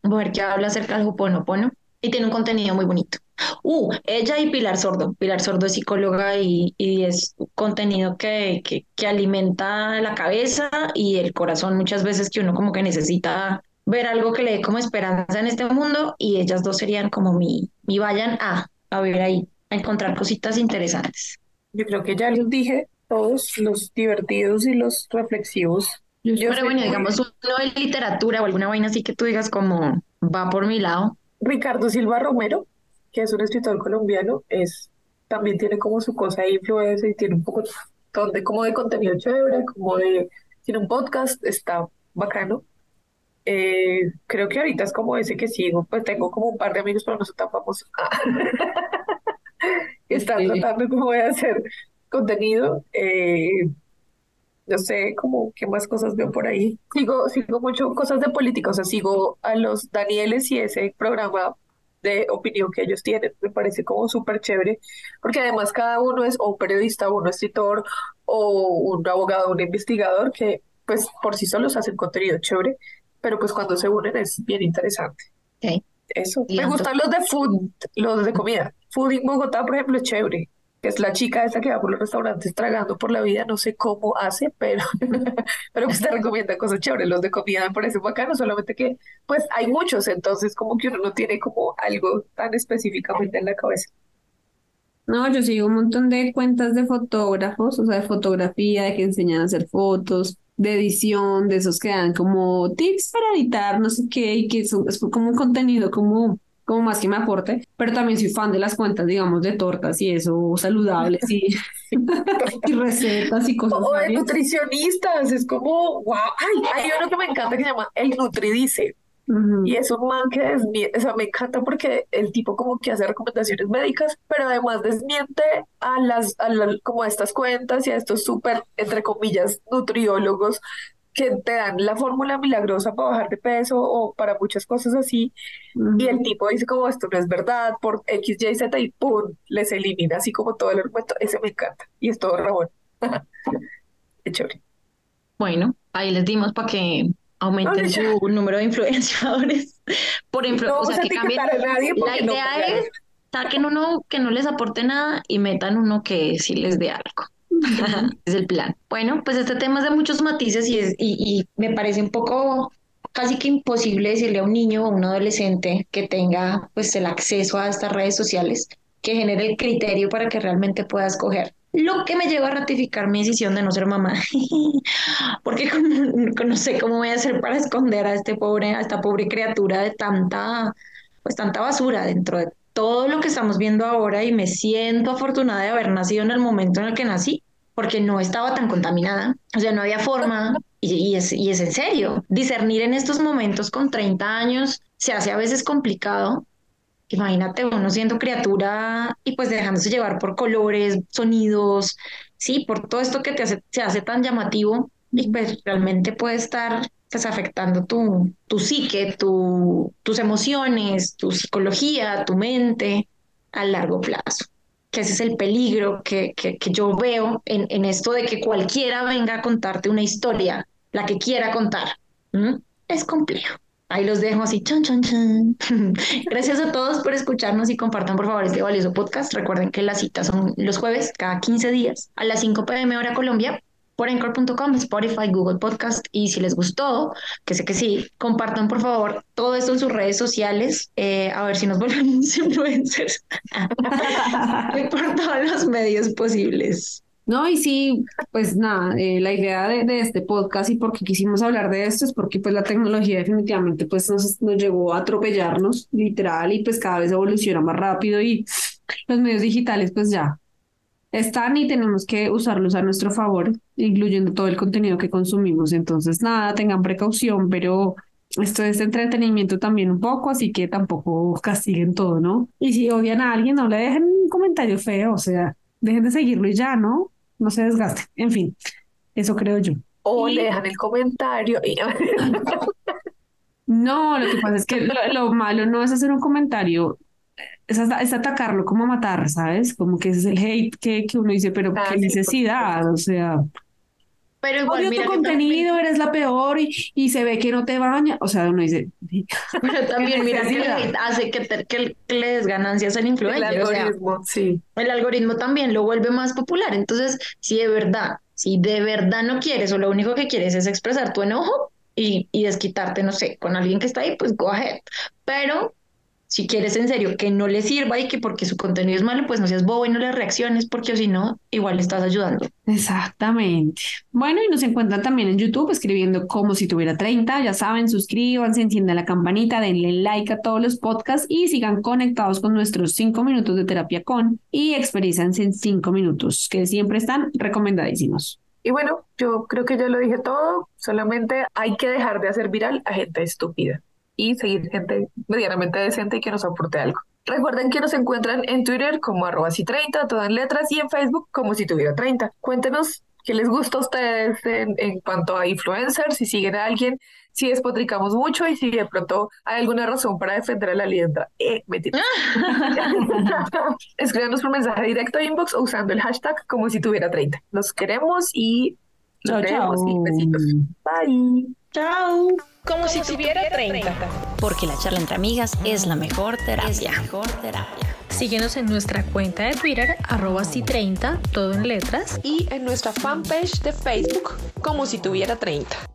mujer que habla acerca del Hoponopono y tiene un contenido muy bonito. Uh, ella y Pilar Sordo. Pilar Sordo es psicóloga y, y es contenido que, que, que alimenta la cabeza y el corazón muchas veces que uno como que necesita ver algo que le dé como esperanza en este mundo y ellas dos serían como mi, mi vayan a, a ver ahí, a encontrar cositas interesantes. Yo creo que ya los dije, todos los divertidos y los reflexivos. Yo Pero bueno, muy- digamos uno de literatura o alguna vaina así que tú digas como va por mi lado. Ricardo Silva Romero, que es un escritor colombiano, es, también tiene como su cosa de influencia y tiene un poco de, como de contenido chévere, como de, tiene un podcast, está bacano. Eh, creo que ahorita es como ese que sigo, pues tengo como un par de amigos, pero no son tan famosos. están tratando como de hacer contenido. Eh, no sé, como qué más cosas veo por ahí. Sigo, sigo mucho cosas de política, o sea, sigo a los Danieles y ese programa de opinión que ellos tienen, me parece como súper chévere, porque además cada uno es o un periodista, o un escritor, o un abogado, un investigador, que pues por sí solos hacen contenido chévere, pero pues cuando se unen es bien interesante. Eso. Me gustan los de food, los de comida. Food in Bogotá, por ejemplo, es chévere. Que es la chica esa que va por los restaurantes tragando por la vida, no sé cómo hace, pero, pero pues te recomienda cosas chéveres. Los de comida me parecen bacanos, solamente que pues hay muchos, entonces como que uno no tiene como algo tan específicamente en la cabeza. No, yo sigo un montón de cuentas de fotógrafos, o sea, de fotografía, de que enseñan a hacer fotos, de edición, de esos que dan como tips para editar, no sé qué, y que es como un contenido como, como más que me aporte, pero también soy fan de las cuentas, digamos, de tortas y eso, saludables y, y recetas y cosas O de varias. nutricionistas, es como, wow, ay, hay uno que me encanta que se llama El Nutridice. Y es un man que desmiente, o sea, me encanta porque el tipo como que hace recomendaciones médicas, pero además desmiente a las, a la- como a estas cuentas y a estos súper, entre comillas, nutriólogos que te dan la fórmula milagrosa para bajar de peso o para muchas cosas así. Y el tipo dice como esto no es verdad por X, Y, Z y ¡pum! les elimina así como todo el argumento. Ese me encanta. Y es todo rabón. Chévere. Bueno, ahí les dimos para que aumenten ya. su número de influenciadores. Por influ- No o sea, que cambien. La no idea es saquen uno que no les aporte nada y metan uno que sí les dé algo. Es el plan. Bueno, pues este tema es de muchos matices y, es, y, me parece un poco casi que imposible decirle a un niño o a un adolescente que tenga pues el acceso a estas redes sociales que genere el criterio para que realmente pueda escoger. Lo que me lleva a ratificar mi decisión de no ser mamá, porque no sé cómo voy a hacer para esconder a este pobre, a esta pobre criatura de tanta, pues tanta basura dentro de todo lo que estamos viendo ahora y me siento afortunada de haber nacido en el momento en el que nací, porque no estaba tan contaminada, o sea, no había forma, y, es, y es en serio, discernir en estos momentos con 30 años se hace a veces complicado. Imagínate uno siendo criatura y pues dejándose llevar por colores, sonidos, sí, por todo esto que te hace, se hace tan llamativo y pues realmente puede estar pues afectando tu, tu psique, tu, tus emociones, tu psicología, tu mente a largo plazo. Que ese es el peligro que, que, que yo veo en, en esto de que cualquiera venga a contarte una historia, la que quiera contar. Es complejo. Ahí los dejo así. Gracias a todos por escucharnos y compartan por favor este valioso podcast. Recuerden que las citas son los jueves, cada 15 días, a las 5 pm hora Colombia, por Anchor.com, Spotify, Google Podcast. Y si les gustó, que sé que sí, compartan por favor todo esto en sus redes sociales, eh, a ver si nos volvemos influencers por todos los medios posibles. No, y sí, pues nada, eh, la idea de, de este podcast y por qué quisimos hablar de esto es porque pues la tecnología definitivamente pues nos, nos llegó a atropellarnos, literal, y pues cada vez evoluciona más rápido y los medios digitales pues ya están y tenemos que usarlos a nuestro favor, incluyendo todo el contenido que consumimos. Entonces, nada, tengan precaución, pero esto es entretenimiento también un poco, así que tampoco castiguen todo, ¿no? Y si odian a alguien, no le dejen un comentario feo, o sea, dejen de seguirlo y ya, ¿no? No se desgasten. En fin, eso creo yo. O Y- le dejan el comentario y No, lo que pasa es que lo, lo malo no es hacer un comentario, es, hasta- es atacarlo como matar, ¿sabes? Como que ese es el hate que, que uno dice, pero Ah, qué sí, necesidad, o sea, Pero igual, odio mira tu también- contenido, eres la peor y, y se ve que no te baña, o sea, uno dice, pero también mira que el hace que, te- que, le des ganancias al el influencer. o sea, algoritmo, sí. el algoritmo también lo vuelve más popular. Entonces, si de verdad, si de verdad no quieres o lo único que quieres es expresar tu enojo y, y desquitarte, no sé, con alguien que está ahí, pues go ahead. Pero si quieres en serio que no le sirva y que porque su contenido es malo, pues no seas bobo y no le reacciones, porque si no, igual le estás ayudando. Exactamente. Bueno, y nos encuentran también en YouTube escribiendo como si tuviera 30. Ya saben, suscríbanse, enciendan la campanita, denle like a todos los podcasts y sigan conectados con nuestros 5 minutos de terapia con y experíense en 5 minutos, que siempre están recomendadísimos. Y bueno, yo creo que ya lo dije todo, solamente hay que dejar de hacer viral a gente estúpida y seguir gente medianamente decente y que nos aporte algo. Recuerden que nos encuentran en Twitter como arroba si 30, todo en letras, y en Facebook como si tuviera 30. Cuéntenos qué les gusta a ustedes en, en cuanto a influencers, si siguen a alguien, si despotricamos mucho y si de pronto hay alguna razón para defender a la liendra. Eh, mentira. Escríbanos por mensaje directo a inbox o usando el hashtag como si tuviera 30. Los queremos y chao. vemos y besitos. Bye. Chao. Como si tuviera 30. Porque la charla entre amigas es la mejor terapia. Es la mejor terapia. Síguenos en nuestra cuenta de Twitter, arroba si 30, todo en letras. y en nuestra fanpage de Facebook como si tuviera 30.